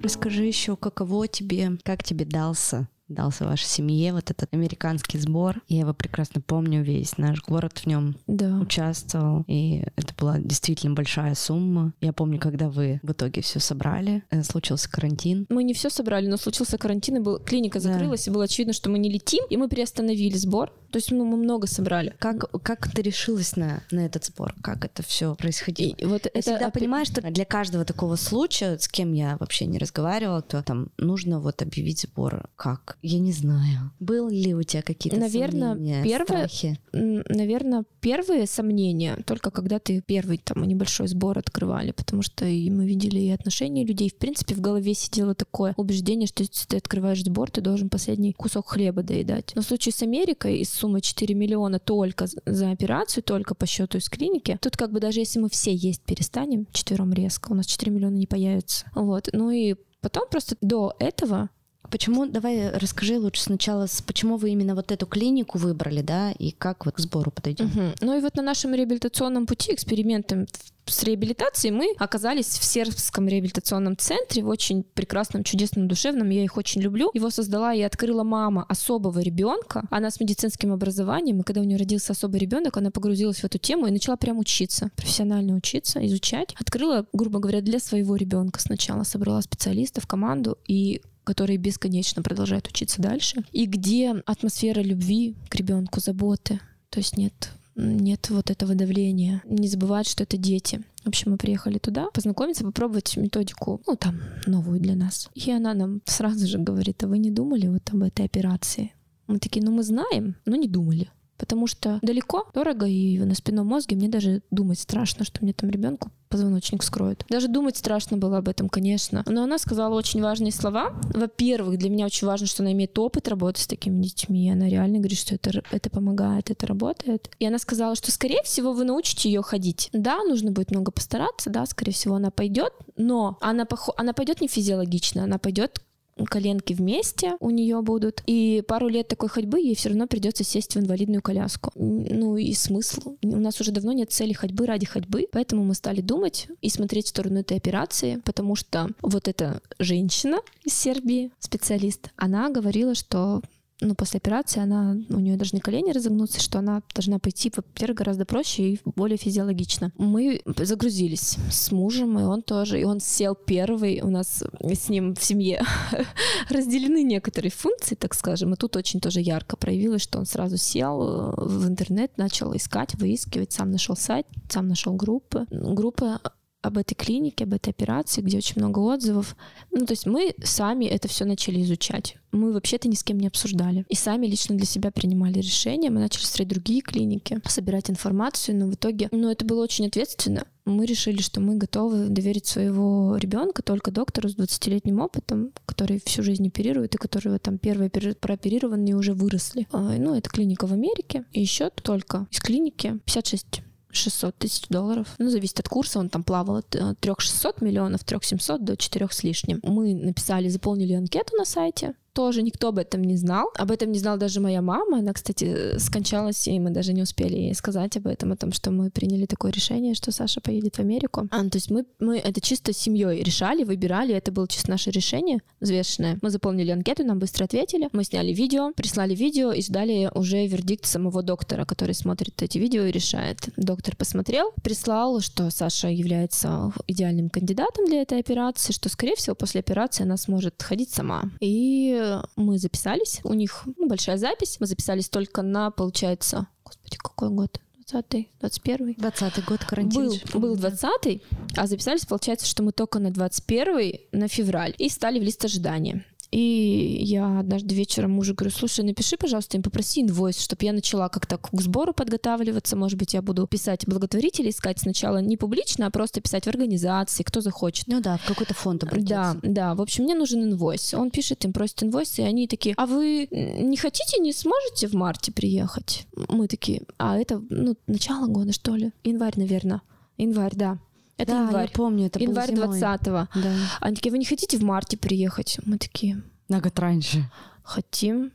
Расскажи еще, каково тебе, как тебе дался дался вашей семье вот этот американский сбор. Я его прекрасно помню, весь наш город в нем да. участвовал. И это была действительно большая сумма. Я помню, когда вы в итоге все собрали, э, случился карантин. Мы не все собрали, но случился карантин, и был, клиника закрылась, да. и было очевидно, что мы не летим, и мы приостановили сбор. То есть ну, мы много собрали. Как, как ты решилась на, на этот сбор? Как это все происходило? И вот я это всегда понимаю, что для каждого такого случая, с кем я вообще не разговаривала, то там нужно вот объявить сбор. Как? Я не знаю. Был ли у тебя какие-то наверное, сомнения, первые, страхи? Наверное, первые сомнения только когда ты первый там небольшой сбор открывали, потому что и мы видели и отношения людей. В принципе, в голове сидело такое убеждение, что если ты открываешь сбор, ты должен последний кусок хлеба доедать. Но в случае с Америкой и с суммой 4 миллиона только за операцию, только по счету из клиники, тут как бы даже если мы все есть перестанем, четвером резко, у нас 4 миллиона не появится. Вот. Ну и потом просто до этого Почему, давай расскажи лучше сначала, почему вы именно вот эту клинику выбрали, да, и как вот к сбору подойдем? Угу. Ну и вот на нашем реабилитационном пути экспериментом с реабилитацией мы оказались в Сербском реабилитационном центре, в очень прекрасном, чудесном, душевном. Я их очень люблю. Его создала и открыла мама особого ребенка. Она с медицинским образованием, и когда у нее родился особый ребенок, она погрузилась в эту тему и начала прям учиться, профессионально учиться, изучать. Открыла, грубо говоря, для своего ребенка сначала, собрала специалистов, команду, и которые бесконечно продолжают учиться дальше, и где атмосфера любви к ребенку, заботы, то есть нет нет вот этого давления. Не забывать, что это дети. В общем, мы приехали туда познакомиться, попробовать методику, ну, там, новую для нас. И она нам сразу же говорит, а вы не думали вот об этой операции? Мы такие, ну, мы знаем, но не думали потому что далеко, дорого, и на спинном мозге мне даже думать страшно, что мне там ребенку позвоночник скроют. Даже думать страшно было об этом, конечно. Но она сказала очень важные слова. Во-первых, для меня очень важно, что она имеет опыт работы с такими детьми. Она реально говорит, что это, это помогает, это работает. И она сказала, что, скорее всего, вы научите ее ходить. Да, нужно будет много постараться, да, скорее всего, она пойдет, но она, пох... она пойдет не физиологично, она пойдет коленки вместе у нее будут, и пару лет такой ходьбы ей все равно придется сесть в инвалидную коляску. Ну и смысл? У нас уже давно нет цели ходьбы ради ходьбы, поэтому мы стали думать и смотреть в сторону этой операции, потому что вот эта женщина из Сербии, специалист, она говорила, что ну, после операции она, у нее должны колени разогнуться, что она должна пойти, во-первых, гораздо проще и более физиологично. Мы загрузились с мужем, и он тоже, и он сел первый, у нас с ним в семье разделены некоторые функции, так скажем, и тут очень тоже ярко проявилось, что он сразу сел э, в интернет, начал искать, выискивать, сам нашел сайт, сам нашел группы. Группа об этой клинике, об этой операции, где очень много отзывов. Ну, то есть мы сами это все начали изучать. Мы вообще-то ни с кем не обсуждали. И сами лично для себя принимали решения. Мы начали смотреть другие клиники, собирать информацию, но в итоге, ну, это было очень ответственно. Мы решили, что мы готовы доверить своего ребенка только доктору с 20-летним опытом, который всю жизнь оперирует, и которого там первые прооперированные уже выросли. А, ну, это клиника в Америке. И еще только из клиники 56 600 тысяч долларов. Ну, зависит от курса, он там плавал от 3600 э, миллионов, 3700 до 4 с лишним. Мы написали, заполнили анкету на сайте, тоже никто об этом не знал. Об этом не знала даже моя мама. Она, кстати, скончалась, и мы даже не успели ей сказать об этом, о том, что мы приняли такое решение, что Саша поедет в Америку. А, ну, то есть мы, мы это чисто семьей решали, выбирали, это было чисто наше решение взвешенное. Мы заполнили анкету, нам быстро ответили, мы сняли видео, прислали видео и ждали уже вердикт самого доктора, который смотрит эти видео и решает. Доктор посмотрел, прислал, что Саша является идеальным кандидатом для этой операции, что, скорее всего, после операции она сможет ходить сама. И мы записались. У них ну, большая запись. Мы записались только на, получается, господи, какой год? 20 21 20 год карантин. Был, был 20 а записались, получается, что мы только на 21 на февраль и стали в лист ожидания. И я однажды вечером мужу говорю, слушай, напиши, пожалуйста, им попроси инвойс, чтобы я начала как-то к сбору подготавливаться. Может быть, я буду писать благотворителей, искать сначала не публично, а просто писать в организации, кто захочет. Ну да, в какой-то фонд обратиться. Да, да. В общем, мне нужен инвойс. Он пишет, им просит инвойс, и они такие, а вы не хотите, не сможете в марте приехать? Мы такие, а это, ну, начало года, что ли? Январь, наверное. Январь, да. Это да, январь. я помню, это январь был 20-го. Да. Они такие, вы не хотите в марте приехать? Мы такие... На год раньше. Хотим.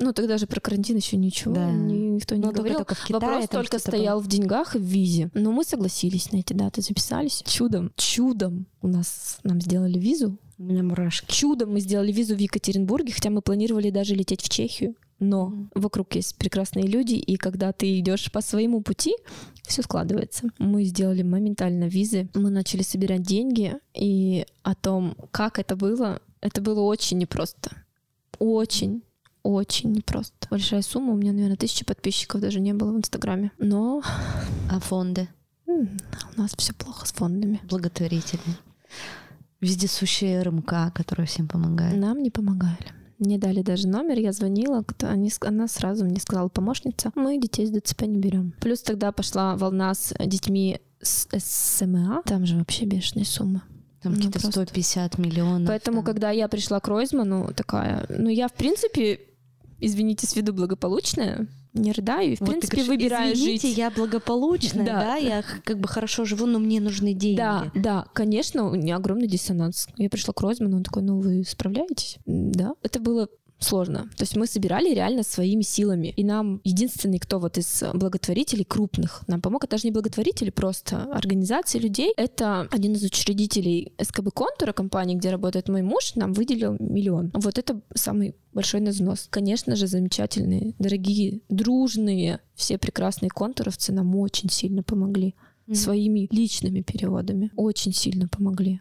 Ну, тогда же про карантин еще ничего да. никто не ну, говорил. Только в Китае, Вопрос только стоял было. в деньгах и в визе. Но мы согласились на эти даты, записались. Чудом, чудом у нас нам сделали визу. У меня мурашки. Чудом мы сделали визу в Екатеринбурге, хотя мы планировали даже лететь в Чехию. Но вокруг есть прекрасные люди, и когда ты идешь по своему пути, все складывается. Мы сделали моментально визы, мы начали собирать деньги, и о том, как это было, это было очень непросто. Очень очень непросто. Большая сумма, у меня, наверное, тысячи подписчиков даже не было в Инстаграме. Но... А фонды? У нас все плохо с фондами. Благотворительные. Вездесущая РМК, которая всем помогает. Нам не помогали. Мне дали даже номер, я звонила, они, она сразу мне сказала, помощница, мы детей с ДЦП не берем. Плюс тогда пошла волна с детьми с СМА, там же вообще бешеные суммы. Там ну, какие-то просто... 150 миллионов. Поэтому, там. когда я пришла к Ройзману, такая, ну я в принципе, извините, с виду благополучная, не рыдаю, и, в вот принципе, говоришь, выбираю извините, жить. я благополучная, да. да, я как бы хорошо живу, но мне нужны деньги. Да, да, конечно, у меня огромный диссонанс. Я пришла к Розману, он такой, ну вы справляетесь? Да. Это было сложно. То есть мы собирали реально своими силами. И нам единственный, кто вот из благотворителей крупных нам помог, это даже не благотворители, просто организации людей, это один из учредителей СКБ Контура, компании, где работает мой муж, нам выделил миллион. Вот это самый большой назнос. Конечно же, замечательные, дорогие, дружные, все прекрасные контуровцы нам очень сильно помогли. Mm. Своими личными переводами. Очень сильно помогли.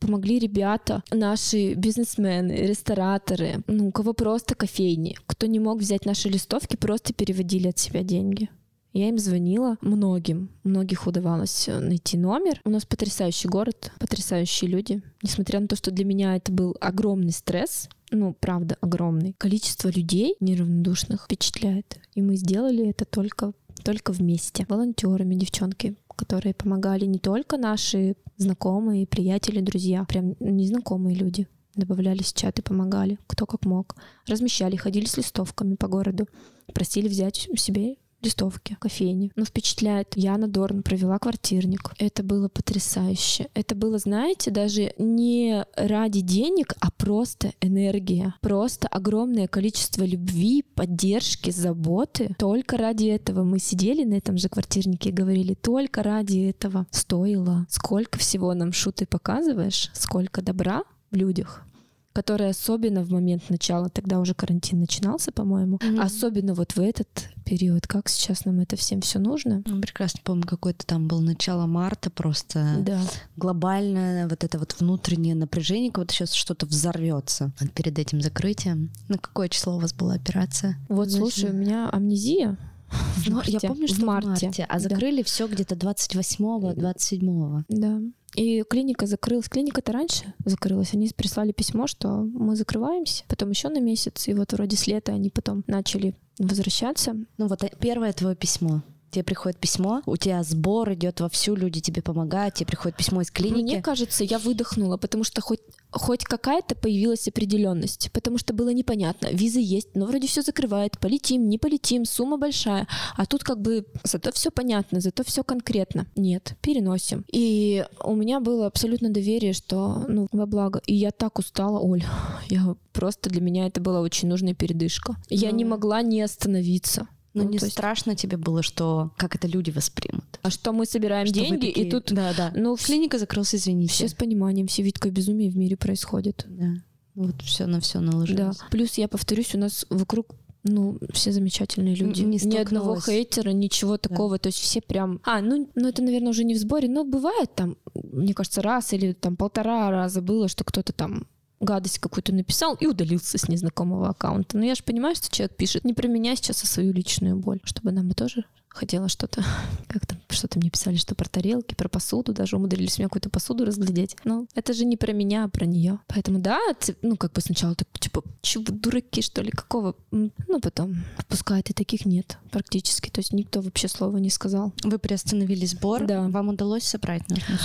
Помогли ребята, наши бизнесмены, рестораторы, ну, у кого просто кофейни, кто не мог взять наши листовки, просто переводили от себя деньги. Я им звонила многим, многих удавалось э, найти номер. У нас потрясающий город, потрясающие люди. Несмотря на то, что для меня это был огромный стресс, ну, правда, огромный. Количество людей неравнодушных впечатляет. И мы сделали это только, только вместе. Волонтерами, девчонки, которые помогали не только наши знакомые, приятели, друзья, прям незнакомые люди добавлялись в чат и помогали, кто как мог. Размещали, ходили с листовками по городу, просили взять себе листовки, кофейни. Но впечатляет. Яна Дорн провела квартирник. Это было потрясающе. Это было, знаете, даже не ради денег, а просто энергия. Просто огромное количество любви, поддержки, заботы. Только ради этого мы сидели на этом же квартирнике и говорили, только ради этого стоило. Сколько всего нам шуты показываешь, сколько добра в людях которые особенно в момент начала, тогда уже карантин начинался, по-моему, mm-hmm. особенно вот в этот период, как сейчас нам это всем все нужно. Ну, прекрасно помню, какое-то там было начало марта, просто да. глобальное вот это вот внутреннее напряжение, как вот сейчас что-то взорвется перед этим закрытием. На какое число у вас была операция? Вот, слушай, у меня амнезия, в марте. Я помню, что в марте. В марте а закрыли да. все где-то 28-го, 27-го. Да. И клиника закрылась. Клиника-то раньше закрылась. Они прислали письмо, что мы закрываемся. Потом еще на месяц. И вот вроде с лета они потом начали возвращаться. Ну вот э, первое твое письмо тебе приходит письмо, у тебя сбор идет вовсю, люди тебе помогают, тебе приходит письмо из клиники. Мне кажется, я выдохнула, потому что хоть хоть какая-то появилась определенность, потому что было непонятно, визы есть, но вроде все закрывает, полетим, не полетим, сумма большая, а тут как бы зато все понятно, зато все конкретно. Нет, переносим. И у меня было абсолютно доверие, что ну во благо. И я так устала, Оль, я просто для меня это была очень нужная передышка. Я не могла не остановиться. Ну, ну не есть... страшно тебе было, что как это люди воспримут? А что мы собираем что деньги, такие... и тут... Да, да. Ну, клиника закрылась, извините. Все с пониманием, все видкое безумие в мире происходит. Да. Вот все на все наложилось. Да. Плюс, я повторюсь, у нас вокруг ну, все замечательные люди. Не Ни одного хейтера, ничего такого. Да. То есть все прям... А, ну, ну, это, наверное, уже не в сборе, но бывает там, мне кажется, раз или там полтора раза было, что кто-то там гадость какую-то написал и удалился с незнакомого аккаунта. Но я же понимаю, что человек пишет не про меня сейчас, а свою личную боль, чтобы нам бы тоже хотела что-то, как там, что-то мне писали, что про тарелки, про посуду, даже умудрились мне какую-то посуду разглядеть. Но это же не про меня, а про нее. Поэтому да, ну как бы сначала так, типа, че вы дураки, что ли, какого? Ну потом отпускает, и таких нет практически. То есть никто вообще слова не сказал. Вы приостановили сбор? Да. Вам удалось собрать?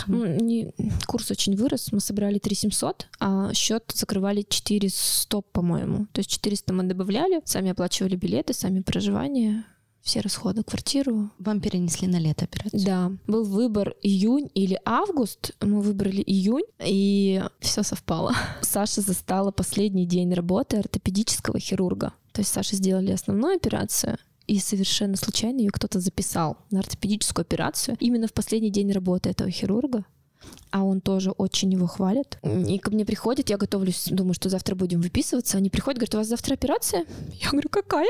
Не, курс очень вырос, мы собрали 3 700, а счет закрывали 400, по-моему. То есть 400 мы добавляли, сами оплачивали билеты, сами проживание, все расходы, квартиру. Вам перенесли на лето операцию? Да. Был выбор июнь или август. Мы выбрали июнь, и все совпало. Саша застала последний день работы ортопедического хирурга. То есть Саша сделали основную операцию, и совершенно случайно ее кто-то записал на ортопедическую операцию именно в последний день работы этого хирурга а он тоже очень его хвалит. И ко мне приходит, я готовлюсь, думаю, что завтра будем выписываться. Они приходят, говорят, у вас завтра операция? Я говорю, какая?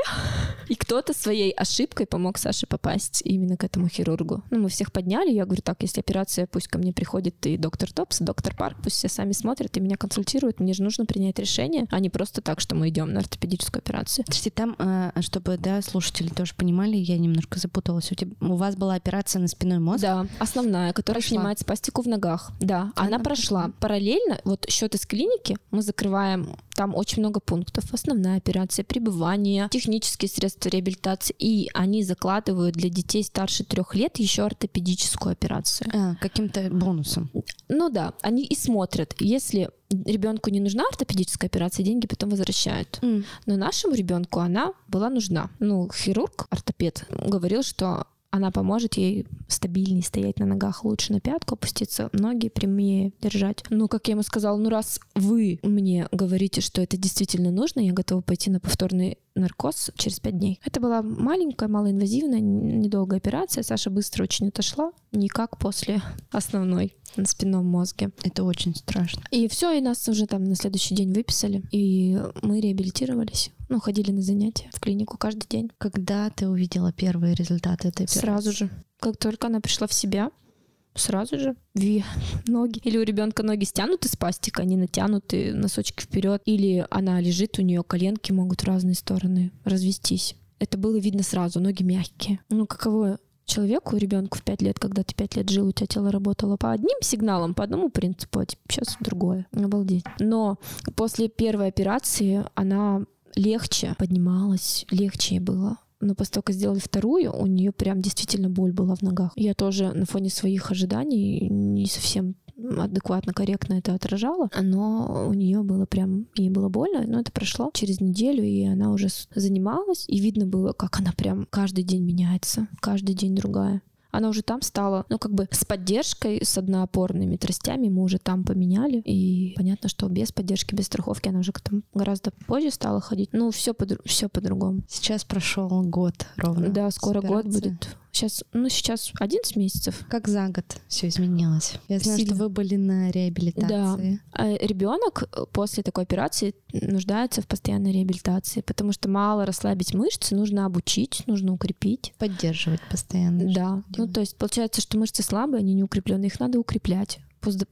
И кто-то своей ошибкой помог Саше попасть именно к этому хирургу. Ну, мы всех подняли, я говорю, так, если операция, пусть ко мне приходит и доктор Топс, и доктор Парк, пусть все сами смотрят и меня консультируют. Мне же нужно принять решение, а не просто так, что мы идем на ортопедическую операцию. Подожди, там, э, чтобы, да, слушатели тоже понимали, я немножко запуталась. У, тебя, у вас была операция на спиной мозг? Да, основная, которая Прошла. снимает спастику в ногах. Да, она, она прошла. Параллельно, вот счет из клиники мы закрываем, там очень много пунктов. Основная операция, пребывание, технические средства реабилитации. И они закладывают для детей старше трех лет еще ортопедическую операцию. А, каким-то бонусом. Ну да, они и смотрят. Если ребенку не нужна ортопедическая операция, деньги потом возвращают. Mm. Но нашему ребенку она была нужна. Ну, хирург, ортопед, говорил, что она поможет ей стабильнее стоять на ногах, лучше на пятку опуститься, ноги прямее держать. Ну, как я ему сказала, ну раз вы мне говорите, что это действительно нужно, я готова пойти на повторный наркоз через пять дней. Это была маленькая, малоинвазивная, недолгая операция. Саша быстро очень отошла, никак после основной на спинном мозге. Это очень страшно. И все, и нас уже там на следующий день выписали, и мы реабилитировались. Ну, ходили на занятия в клинику каждый день. Когда ты увидела первые результаты этой операции? Сразу же. Как только она пришла в себя, сразу же в ноги. Или у ребенка ноги стянуты с пастика, они натянуты, носочки вперед. Или она лежит, у нее коленки могут в разные стороны развестись. Это было видно сразу, ноги мягкие. Ну, каково человеку, ребенку в 5 лет, когда ты 5 лет жил, у тебя тело работало по одним сигналам, по одному принципу, а сейчас другое. Обалдеть. Но после первой операции она легче поднималась, легче было но после того, как сделали вторую, у нее прям действительно боль была в ногах. Я тоже на фоне своих ожиданий не совсем адекватно, корректно это отражала, но у нее было прям, ей было больно, но это прошло через неделю, и она уже занималась, и видно было, как она прям каждый день меняется, каждый день другая она уже там стала, ну, как бы с поддержкой, с одноопорными тростями мы уже там поменяли. И понятно, что без поддержки, без страховки она уже к этому гораздо позже стала ходить. Ну, все, по все по-другому. Сейчас прошел год ровно. Да, скоро год будет. Сейчас, ну, сейчас 11 месяцев. Как за год все изменилось? Я знаю, Сильно. что вы были на реабилитации. Да. А ребенок э, после такой операции нуждается в постоянной реабилитации, потому что мало расслабить мышцы, нужно обучить, нужно укрепить. Поддерживать постоянно. Да. Ну, то есть получается, что мышцы слабые, они не укрепленные, их надо укреплять.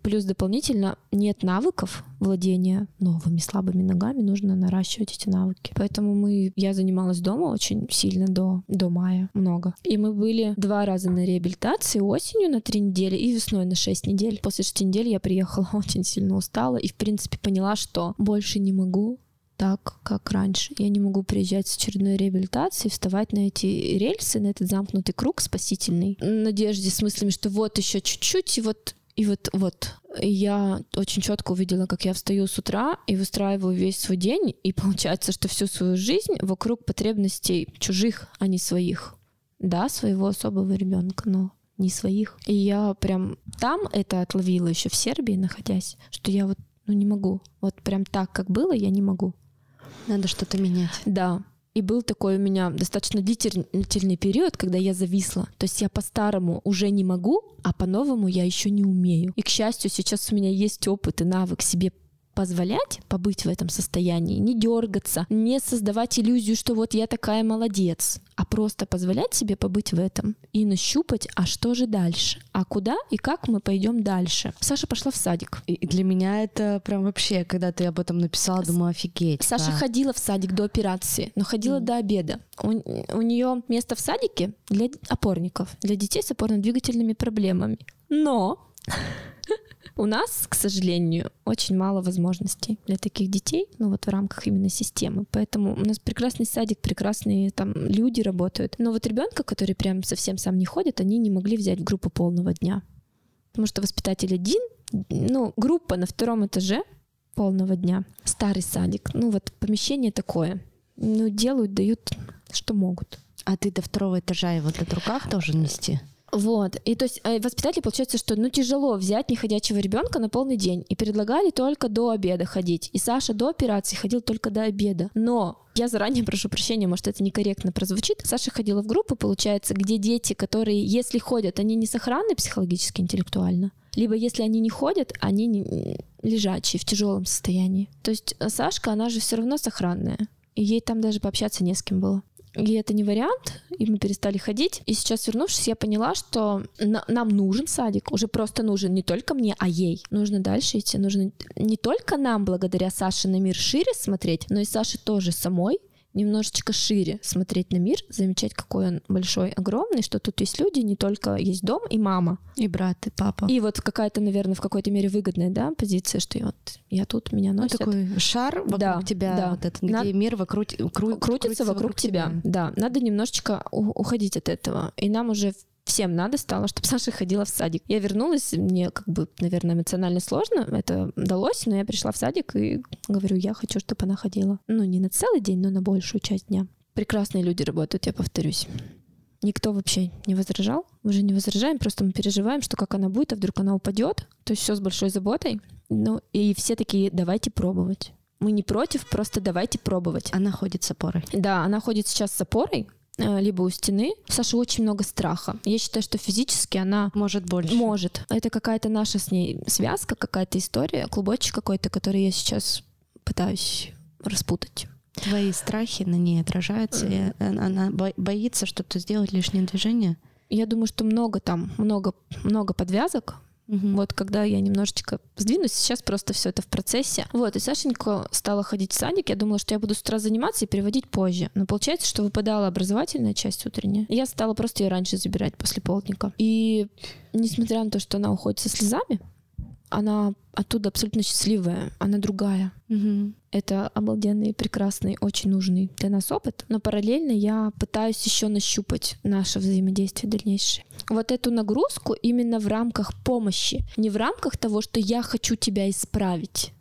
Плюс дополнительно нет навыков владения новыми слабыми ногами, нужно наращивать эти навыки. Поэтому мы, я занималась дома очень сильно до, до мая, много. И мы были два раза на реабилитации осенью на три недели и весной на шесть недель. После шести недель я приехала очень сильно устала и, в принципе, поняла, что больше не могу так, как раньше. Я не могу приезжать с очередной реабилитацией, вставать на эти рельсы, на этот замкнутый круг спасительный, надежде с мыслями, что вот еще чуть-чуть, и вот и вот, вот, я очень четко увидела, как я встаю с утра и выстраиваю весь свой день, и получается, что всю свою жизнь вокруг потребностей чужих, а не своих. Да, своего особого ребенка, но не своих. И я прям там это отловила еще в Сербии, находясь, что я вот ну не могу. Вот прям так, как было, я не могу. Надо что-то менять. Да. И был такой у меня достаточно длительный период, когда я зависла. То есть я по-старому уже не могу, а по-новому я еще не умею. И, к счастью, сейчас у меня есть опыт и навык себе позволять побыть в этом состоянии, не дергаться, не создавать иллюзию, что вот я такая молодец, а просто позволять себе побыть в этом и нащупать, а что же дальше, а куда и как мы пойдем дальше. Саша пошла в садик. И для меня это прям вообще, когда ты об этом написала, думаю, офигеть. Саша да. ходила в садик до операции, но ходила mm. до обеда. У, у нее место в садике для опорников, для детей с опорно-двигательными проблемами. Но у нас, к сожалению, очень мало возможностей для таких детей, ну вот в рамках именно системы. Поэтому у нас прекрасный садик, прекрасные там люди работают. Но вот ребенка, который прям совсем сам не ходит, они не могли взять в группу полного дня. Потому что воспитатель один, ну, группа на втором этаже полного дня. Старый садик. Ну вот помещение такое. Ну, делают, дают, что могут. А ты до второго этажа его на руках тоже нести? Вот. И то есть э, воспитатели, получается, что ну тяжело взять неходячего ребенка на полный день. И предлагали только до обеда ходить. И Саша до операции ходил только до обеда. Но я заранее прошу прощения, может, это некорректно прозвучит. Саша ходила в группу, получается, где дети, которые, если ходят, они не сохранны психологически, интеллектуально. Либо если они не ходят, они не лежачие, в тяжелом состоянии. То есть э, Сашка, она же все равно сохранная. И ей там даже пообщаться не с кем было. И это не вариант, и мы перестали ходить. И сейчас, вернувшись, я поняла, что на- нам нужен садик, уже просто нужен не только мне, а ей. Нужно дальше идти, нужно не только нам, благодаря Саше, на мир шире смотреть, но и Саше тоже самой немножечко шире смотреть на мир, замечать, какой он большой, огромный, что тут есть люди, не только есть дом и мама. И брат, и папа. И вот какая-то, наверное, в какой-то мере выгодная, да, позиция, что я вот я тут, меня ну, носят. Ну, такой шар вокруг да, тебя, да. Вот этот, где Над... мир вокруг, кру... крутится, крутится вокруг, вокруг тебя. тебя. Да, надо немножечко уходить от этого. И нам уже всем надо стало, чтобы Саша ходила в садик. Я вернулась, мне как бы, наверное, эмоционально сложно это далось, но я пришла в садик и говорю, я хочу, чтобы она ходила. Ну, не на целый день, но на большую часть дня. Прекрасные люди работают, я повторюсь. Никто вообще не возражал. Мы же не возражаем, просто мы переживаем, что как она будет, а вдруг она упадет. То есть все с большой заботой. Ну, и все такие, давайте пробовать. Мы не против, просто давайте пробовать. Она ходит с опорой. Да, она ходит сейчас с опорой. Э, либо у стены. У Саши очень много страха. Я считаю, что физически она... Может больше. Может. Это какая-то наша с ней связка, какая-то история, клубочек какой-то, который я сейчас пытаюсь распутать. Твои страхи на ней отражаются, и она боится что-то сделать, лишнее движение? я думаю, что много там, много, много подвязок, Мгм. вот когда я немножечко сдвинусь, сейчас просто все это в процессе. Вот, и Сашенька стала ходить в садик. Я думала, что я буду с утра заниматься и переводить позже. Но получается, что выпадала образовательная часть утренняя. Я стала просто ее раньше забирать после полдника. И несмотря на то, что она уходит со слезами, она оттуда абсолютно счастливая, она другая. Мгм. Это обалденный, прекрасный, очень нужный для нас опыт. Но параллельно я пытаюсь еще нащупать наше взаимодействие дальнейшее. Вот эту нагрузку именно в рамках помощи. Не в рамках того, что я хочу тебя исправить.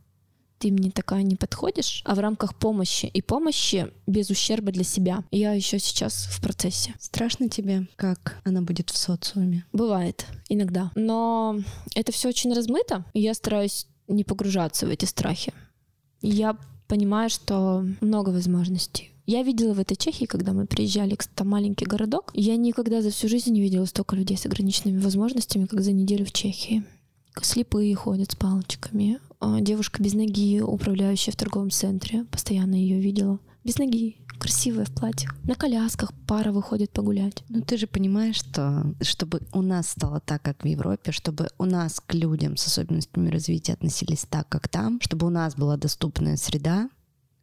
Ты мне такая не подходишь, а в рамках помощи. И помощи без ущерба для себя. Я еще сейчас в процессе. Страшно тебе, как она будет в социуме? Бывает иногда. Но это все очень размыто, и я стараюсь не погружаться в эти страхи. Я понимаю, что много возможностей. Я видела в этой Чехии, когда мы приезжали, там маленький городок. Я никогда за всю жизнь не видела столько людей с ограниченными возможностями, как за неделю в Чехии. Слепые ходят с палочками. А Девушка без ноги, управляющая в торговом центре, постоянно ее видела. Без ноги, красивая в платьях. На колясках пара выходит погулять. Ну ты же понимаешь, что чтобы у нас стало так, как в Европе, чтобы у нас к людям с особенностями развития относились так, как там, чтобы у нас была доступная среда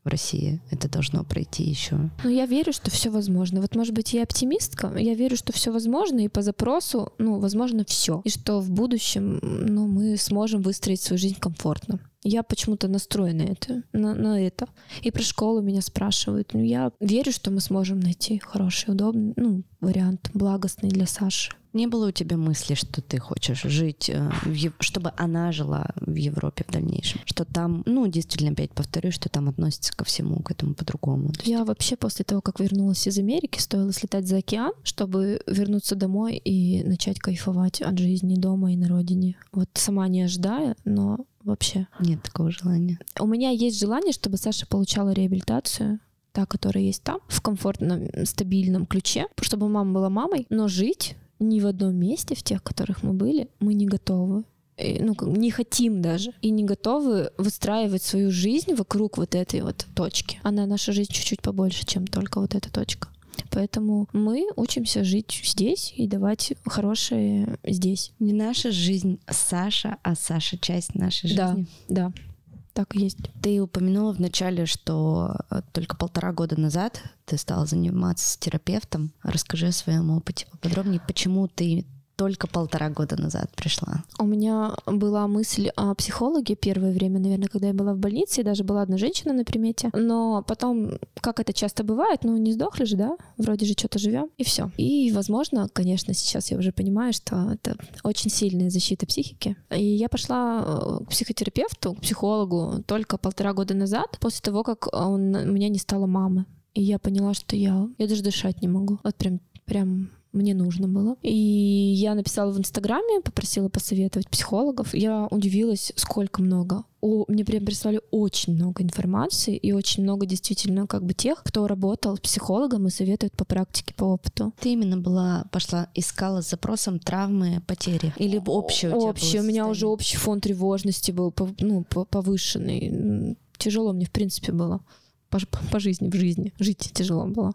в России, это должно пройти еще. Ну, я верю, что все возможно. Вот, может быть, я оптимистка. Я верю, что все возможно, и по запросу, ну, возможно, все. И что в будущем, ну, мы сможем выстроить свою жизнь комфортно. Я почему-то настроена это, на, на это. И про школу меня спрашивают. Ну, я верю, что мы сможем найти хороший, удобный, ну, вариант, благостный для Саши. Не было у тебя мысли, что ты хочешь жить, э, в Ев- чтобы она жила в Европе в дальнейшем? Что там, ну, действительно, опять повторюсь, что там относятся ко всему, к этому по-другому. Есть Я вообще после того, как вернулась из Америки, стоило слетать за океан, чтобы вернуться домой и начать кайфовать от жизни дома и на родине. Вот сама не ожидая, но вообще. Нет такого желания. У меня есть желание, чтобы Саша получала реабилитацию, та, которая есть там, в комфортном, стабильном ключе, чтобы мама была мамой, но жить ни в одном месте, в тех, в которых мы были, мы не готовы. Ну, не хотим даже. И не готовы выстраивать свою жизнь вокруг вот этой вот точки. Она, наша жизнь, чуть-чуть побольше, чем только вот эта точка. Поэтому мы учимся жить здесь и давать хорошее здесь. Не наша жизнь Саша, а Саша часть нашей Да. жизни. Да, так и есть. Ты упомянула вначале, что э, только полтора года назад ты стала заниматься с терапевтом. Расскажи о своем опыте поподробнее, почему ты только полтора года назад пришла. У меня была мысль о психологе первое время, наверное, когда я была в больнице, и даже была одна женщина на примете. Но потом, как это часто бывает, ну не сдохли же, да? Вроде же что-то живем, и все. И, возможно, конечно, сейчас я уже понимаю, что это очень сильная защита психики. И я пошла э, к психотерапевту, к психологу только полтора года назад, после того, как он, у меня не стало мамы. И я поняла, что я, я даже дышать не могу. Вот прям, прям мне нужно было. И я написала в Инстаграме, попросила посоветовать психологов. Я удивилась, сколько много. О, мне прям прислали очень много информации и очень много действительно как бы тех, кто работал с психологом и советует по практике, по опыту. Ты именно была, пошла, искала с запросом травмы, потери? Или общее у было у меня уже общий фон тревожности был ну, по- повышенный. Тяжело мне, в принципе, было. По, по жизни, в жизни. Жить тяжело было.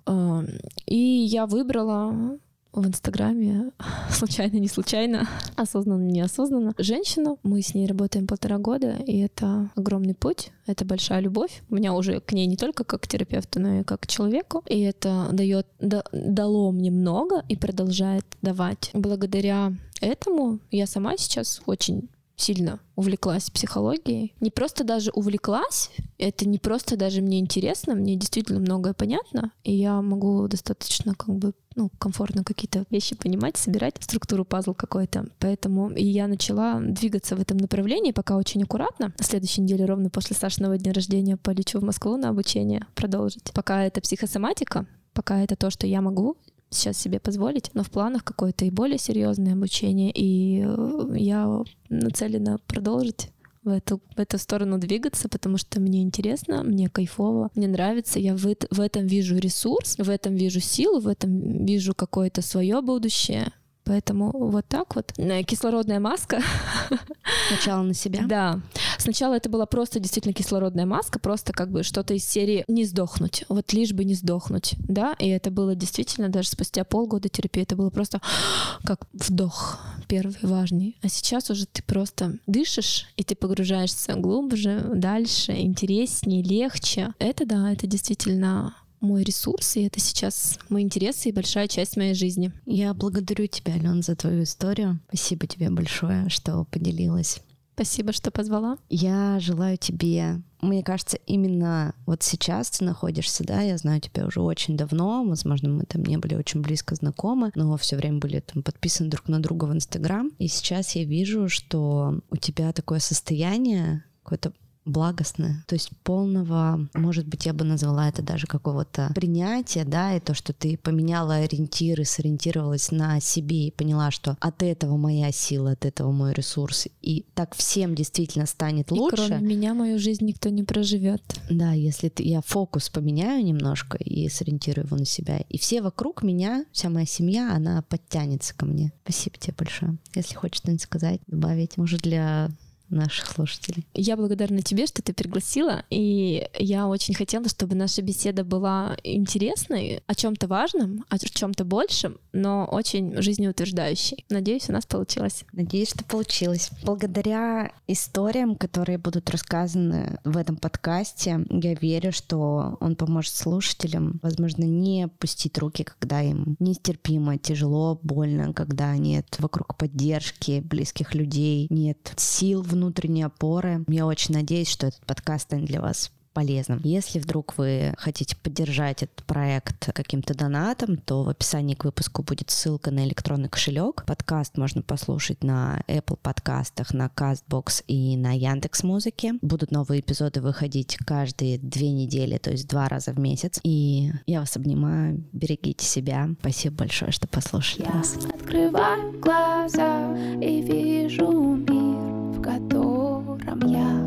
И я выбрала в Инстаграме, случайно, не случайно, осознанно, неосознанно, женщину. Мы с ней работаем полтора года, и это огромный путь, это большая любовь. У меня уже к ней не только как к терапевту, но и как к человеку. И это дает, да- дало мне много и продолжает давать. Благодаря этому я сама сейчас очень сильно увлеклась психологией. Не просто даже увлеклась, это не просто даже мне интересно, мне действительно многое понятно, и я могу достаточно как бы ну, комфортно какие-то вещи понимать, собирать структуру пазл какой-то. Поэтому и я начала двигаться в этом направлении, пока очень аккуратно. На следующей неделе, ровно после Сашиного дня рождения, полечу в Москву на обучение продолжить. Пока это психосоматика, пока это то, что я могу сейчас себе позволить, но в планах какое-то и более серьезное обучение, и э, я нацелена продолжить в эту, в эту сторону двигаться, потому что мне интересно, мне кайфово, мне нравится, я в, в этом вижу ресурс, в этом вижу силу, в этом вижу какое-то свое будущее, Поэтому вот так вот. Э, кислородная маска. Сначала на себя? Да. Сначала это была просто действительно кислородная маска, просто как бы что-то из серии «не сдохнуть», вот лишь бы не сдохнуть, да, и это было действительно даже спустя полгода терапии, это было просто как вдох первый, важный. А сейчас уже ты просто дышишь, и ты погружаешься глубже, дальше, интереснее, легче. Это да, это действительно мой ресурс, и это сейчас мой интерес и большая часть моей жизни. Я благодарю тебя, Ален, за твою историю. Спасибо тебе большое, что поделилась. Спасибо, что позвала. Я желаю тебе, мне кажется, именно вот сейчас ты находишься, да, я знаю тебя уже очень давно, возможно, мы там не были очень близко знакомы, но все время были там подписаны друг на друга в Инстаграм, и сейчас я вижу, что у тебя такое состояние, какое-то благостное, то есть полного, может быть, я бы назвала это даже какого-то принятия, да, и то, что ты поменяла ориентиры, сориентировалась на себе и поняла, что от этого моя сила, от этого мой ресурс, и так всем действительно станет лучше. И кроме меня мою жизнь никто не проживет. Да, если ты, я фокус поменяю немножко и сориентирую его на себя, и все вокруг меня, вся моя семья, она подтянется ко мне. Спасибо тебе большое. Если хочешь что-нибудь сказать, добавить, может, для наших слушателей. Я благодарна тебе, что ты пригласила, и я очень хотела, чтобы наша беседа была интересной, о чем-то важном, о чем-то большем, но очень жизнеутверждающей. Надеюсь, у нас получилось. Надеюсь, что получилось. Благодаря историям, которые будут рассказаны в этом подкасте, я верю, что он поможет слушателям, возможно, не пустить руки, когда им нестерпимо, тяжело, больно, когда нет вокруг поддержки близких людей, нет сил в внутренней опоры. Я очень надеюсь, что этот подкаст станет для вас полезным. Если вдруг вы хотите поддержать этот проект каким-то донатом, то в описании к выпуску будет ссылка на электронный кошелек. Подкаст можно послушать на Apple подкастах, на CastBox и на Яндекс Музыке. Будут новые эпизоды выходить каждые две недели, то есть два раза в месяц. И я вас обнимаю, берегите себя. Спасибо большое, что послушали я нас. Открываю глаза и вижу мир котором я.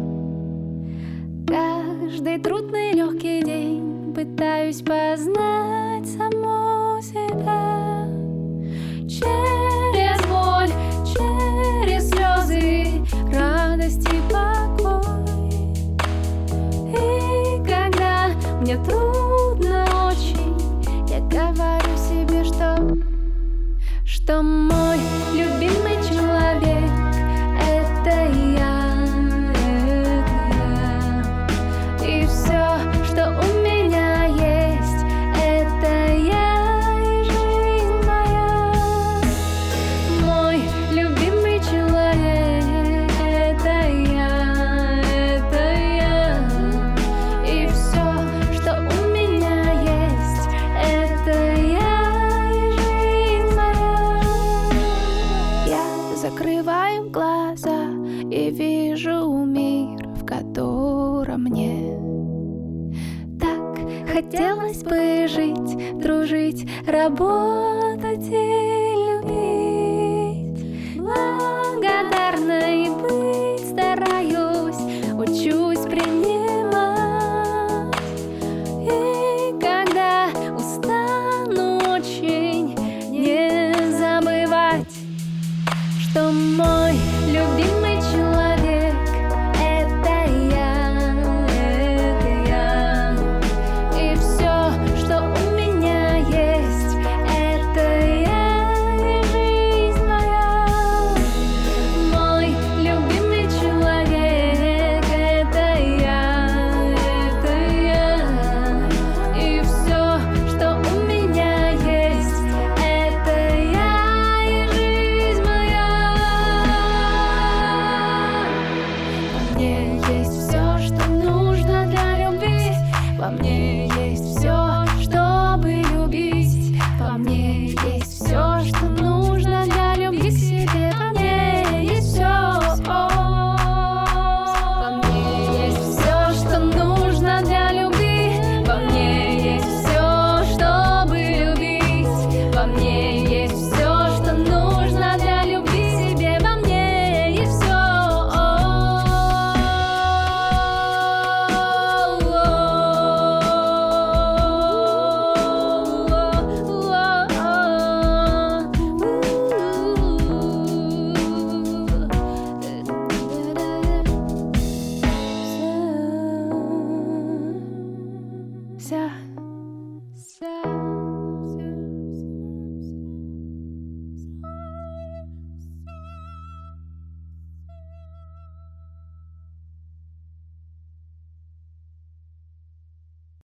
Каждый трудный легкий день Пытаюсь познать саму себя. Через боль, через слезы Радость и покой. И когда мне трудно очень Я говорю себе, что Что мой любимый Хотелось бы жить, дружить, работать. и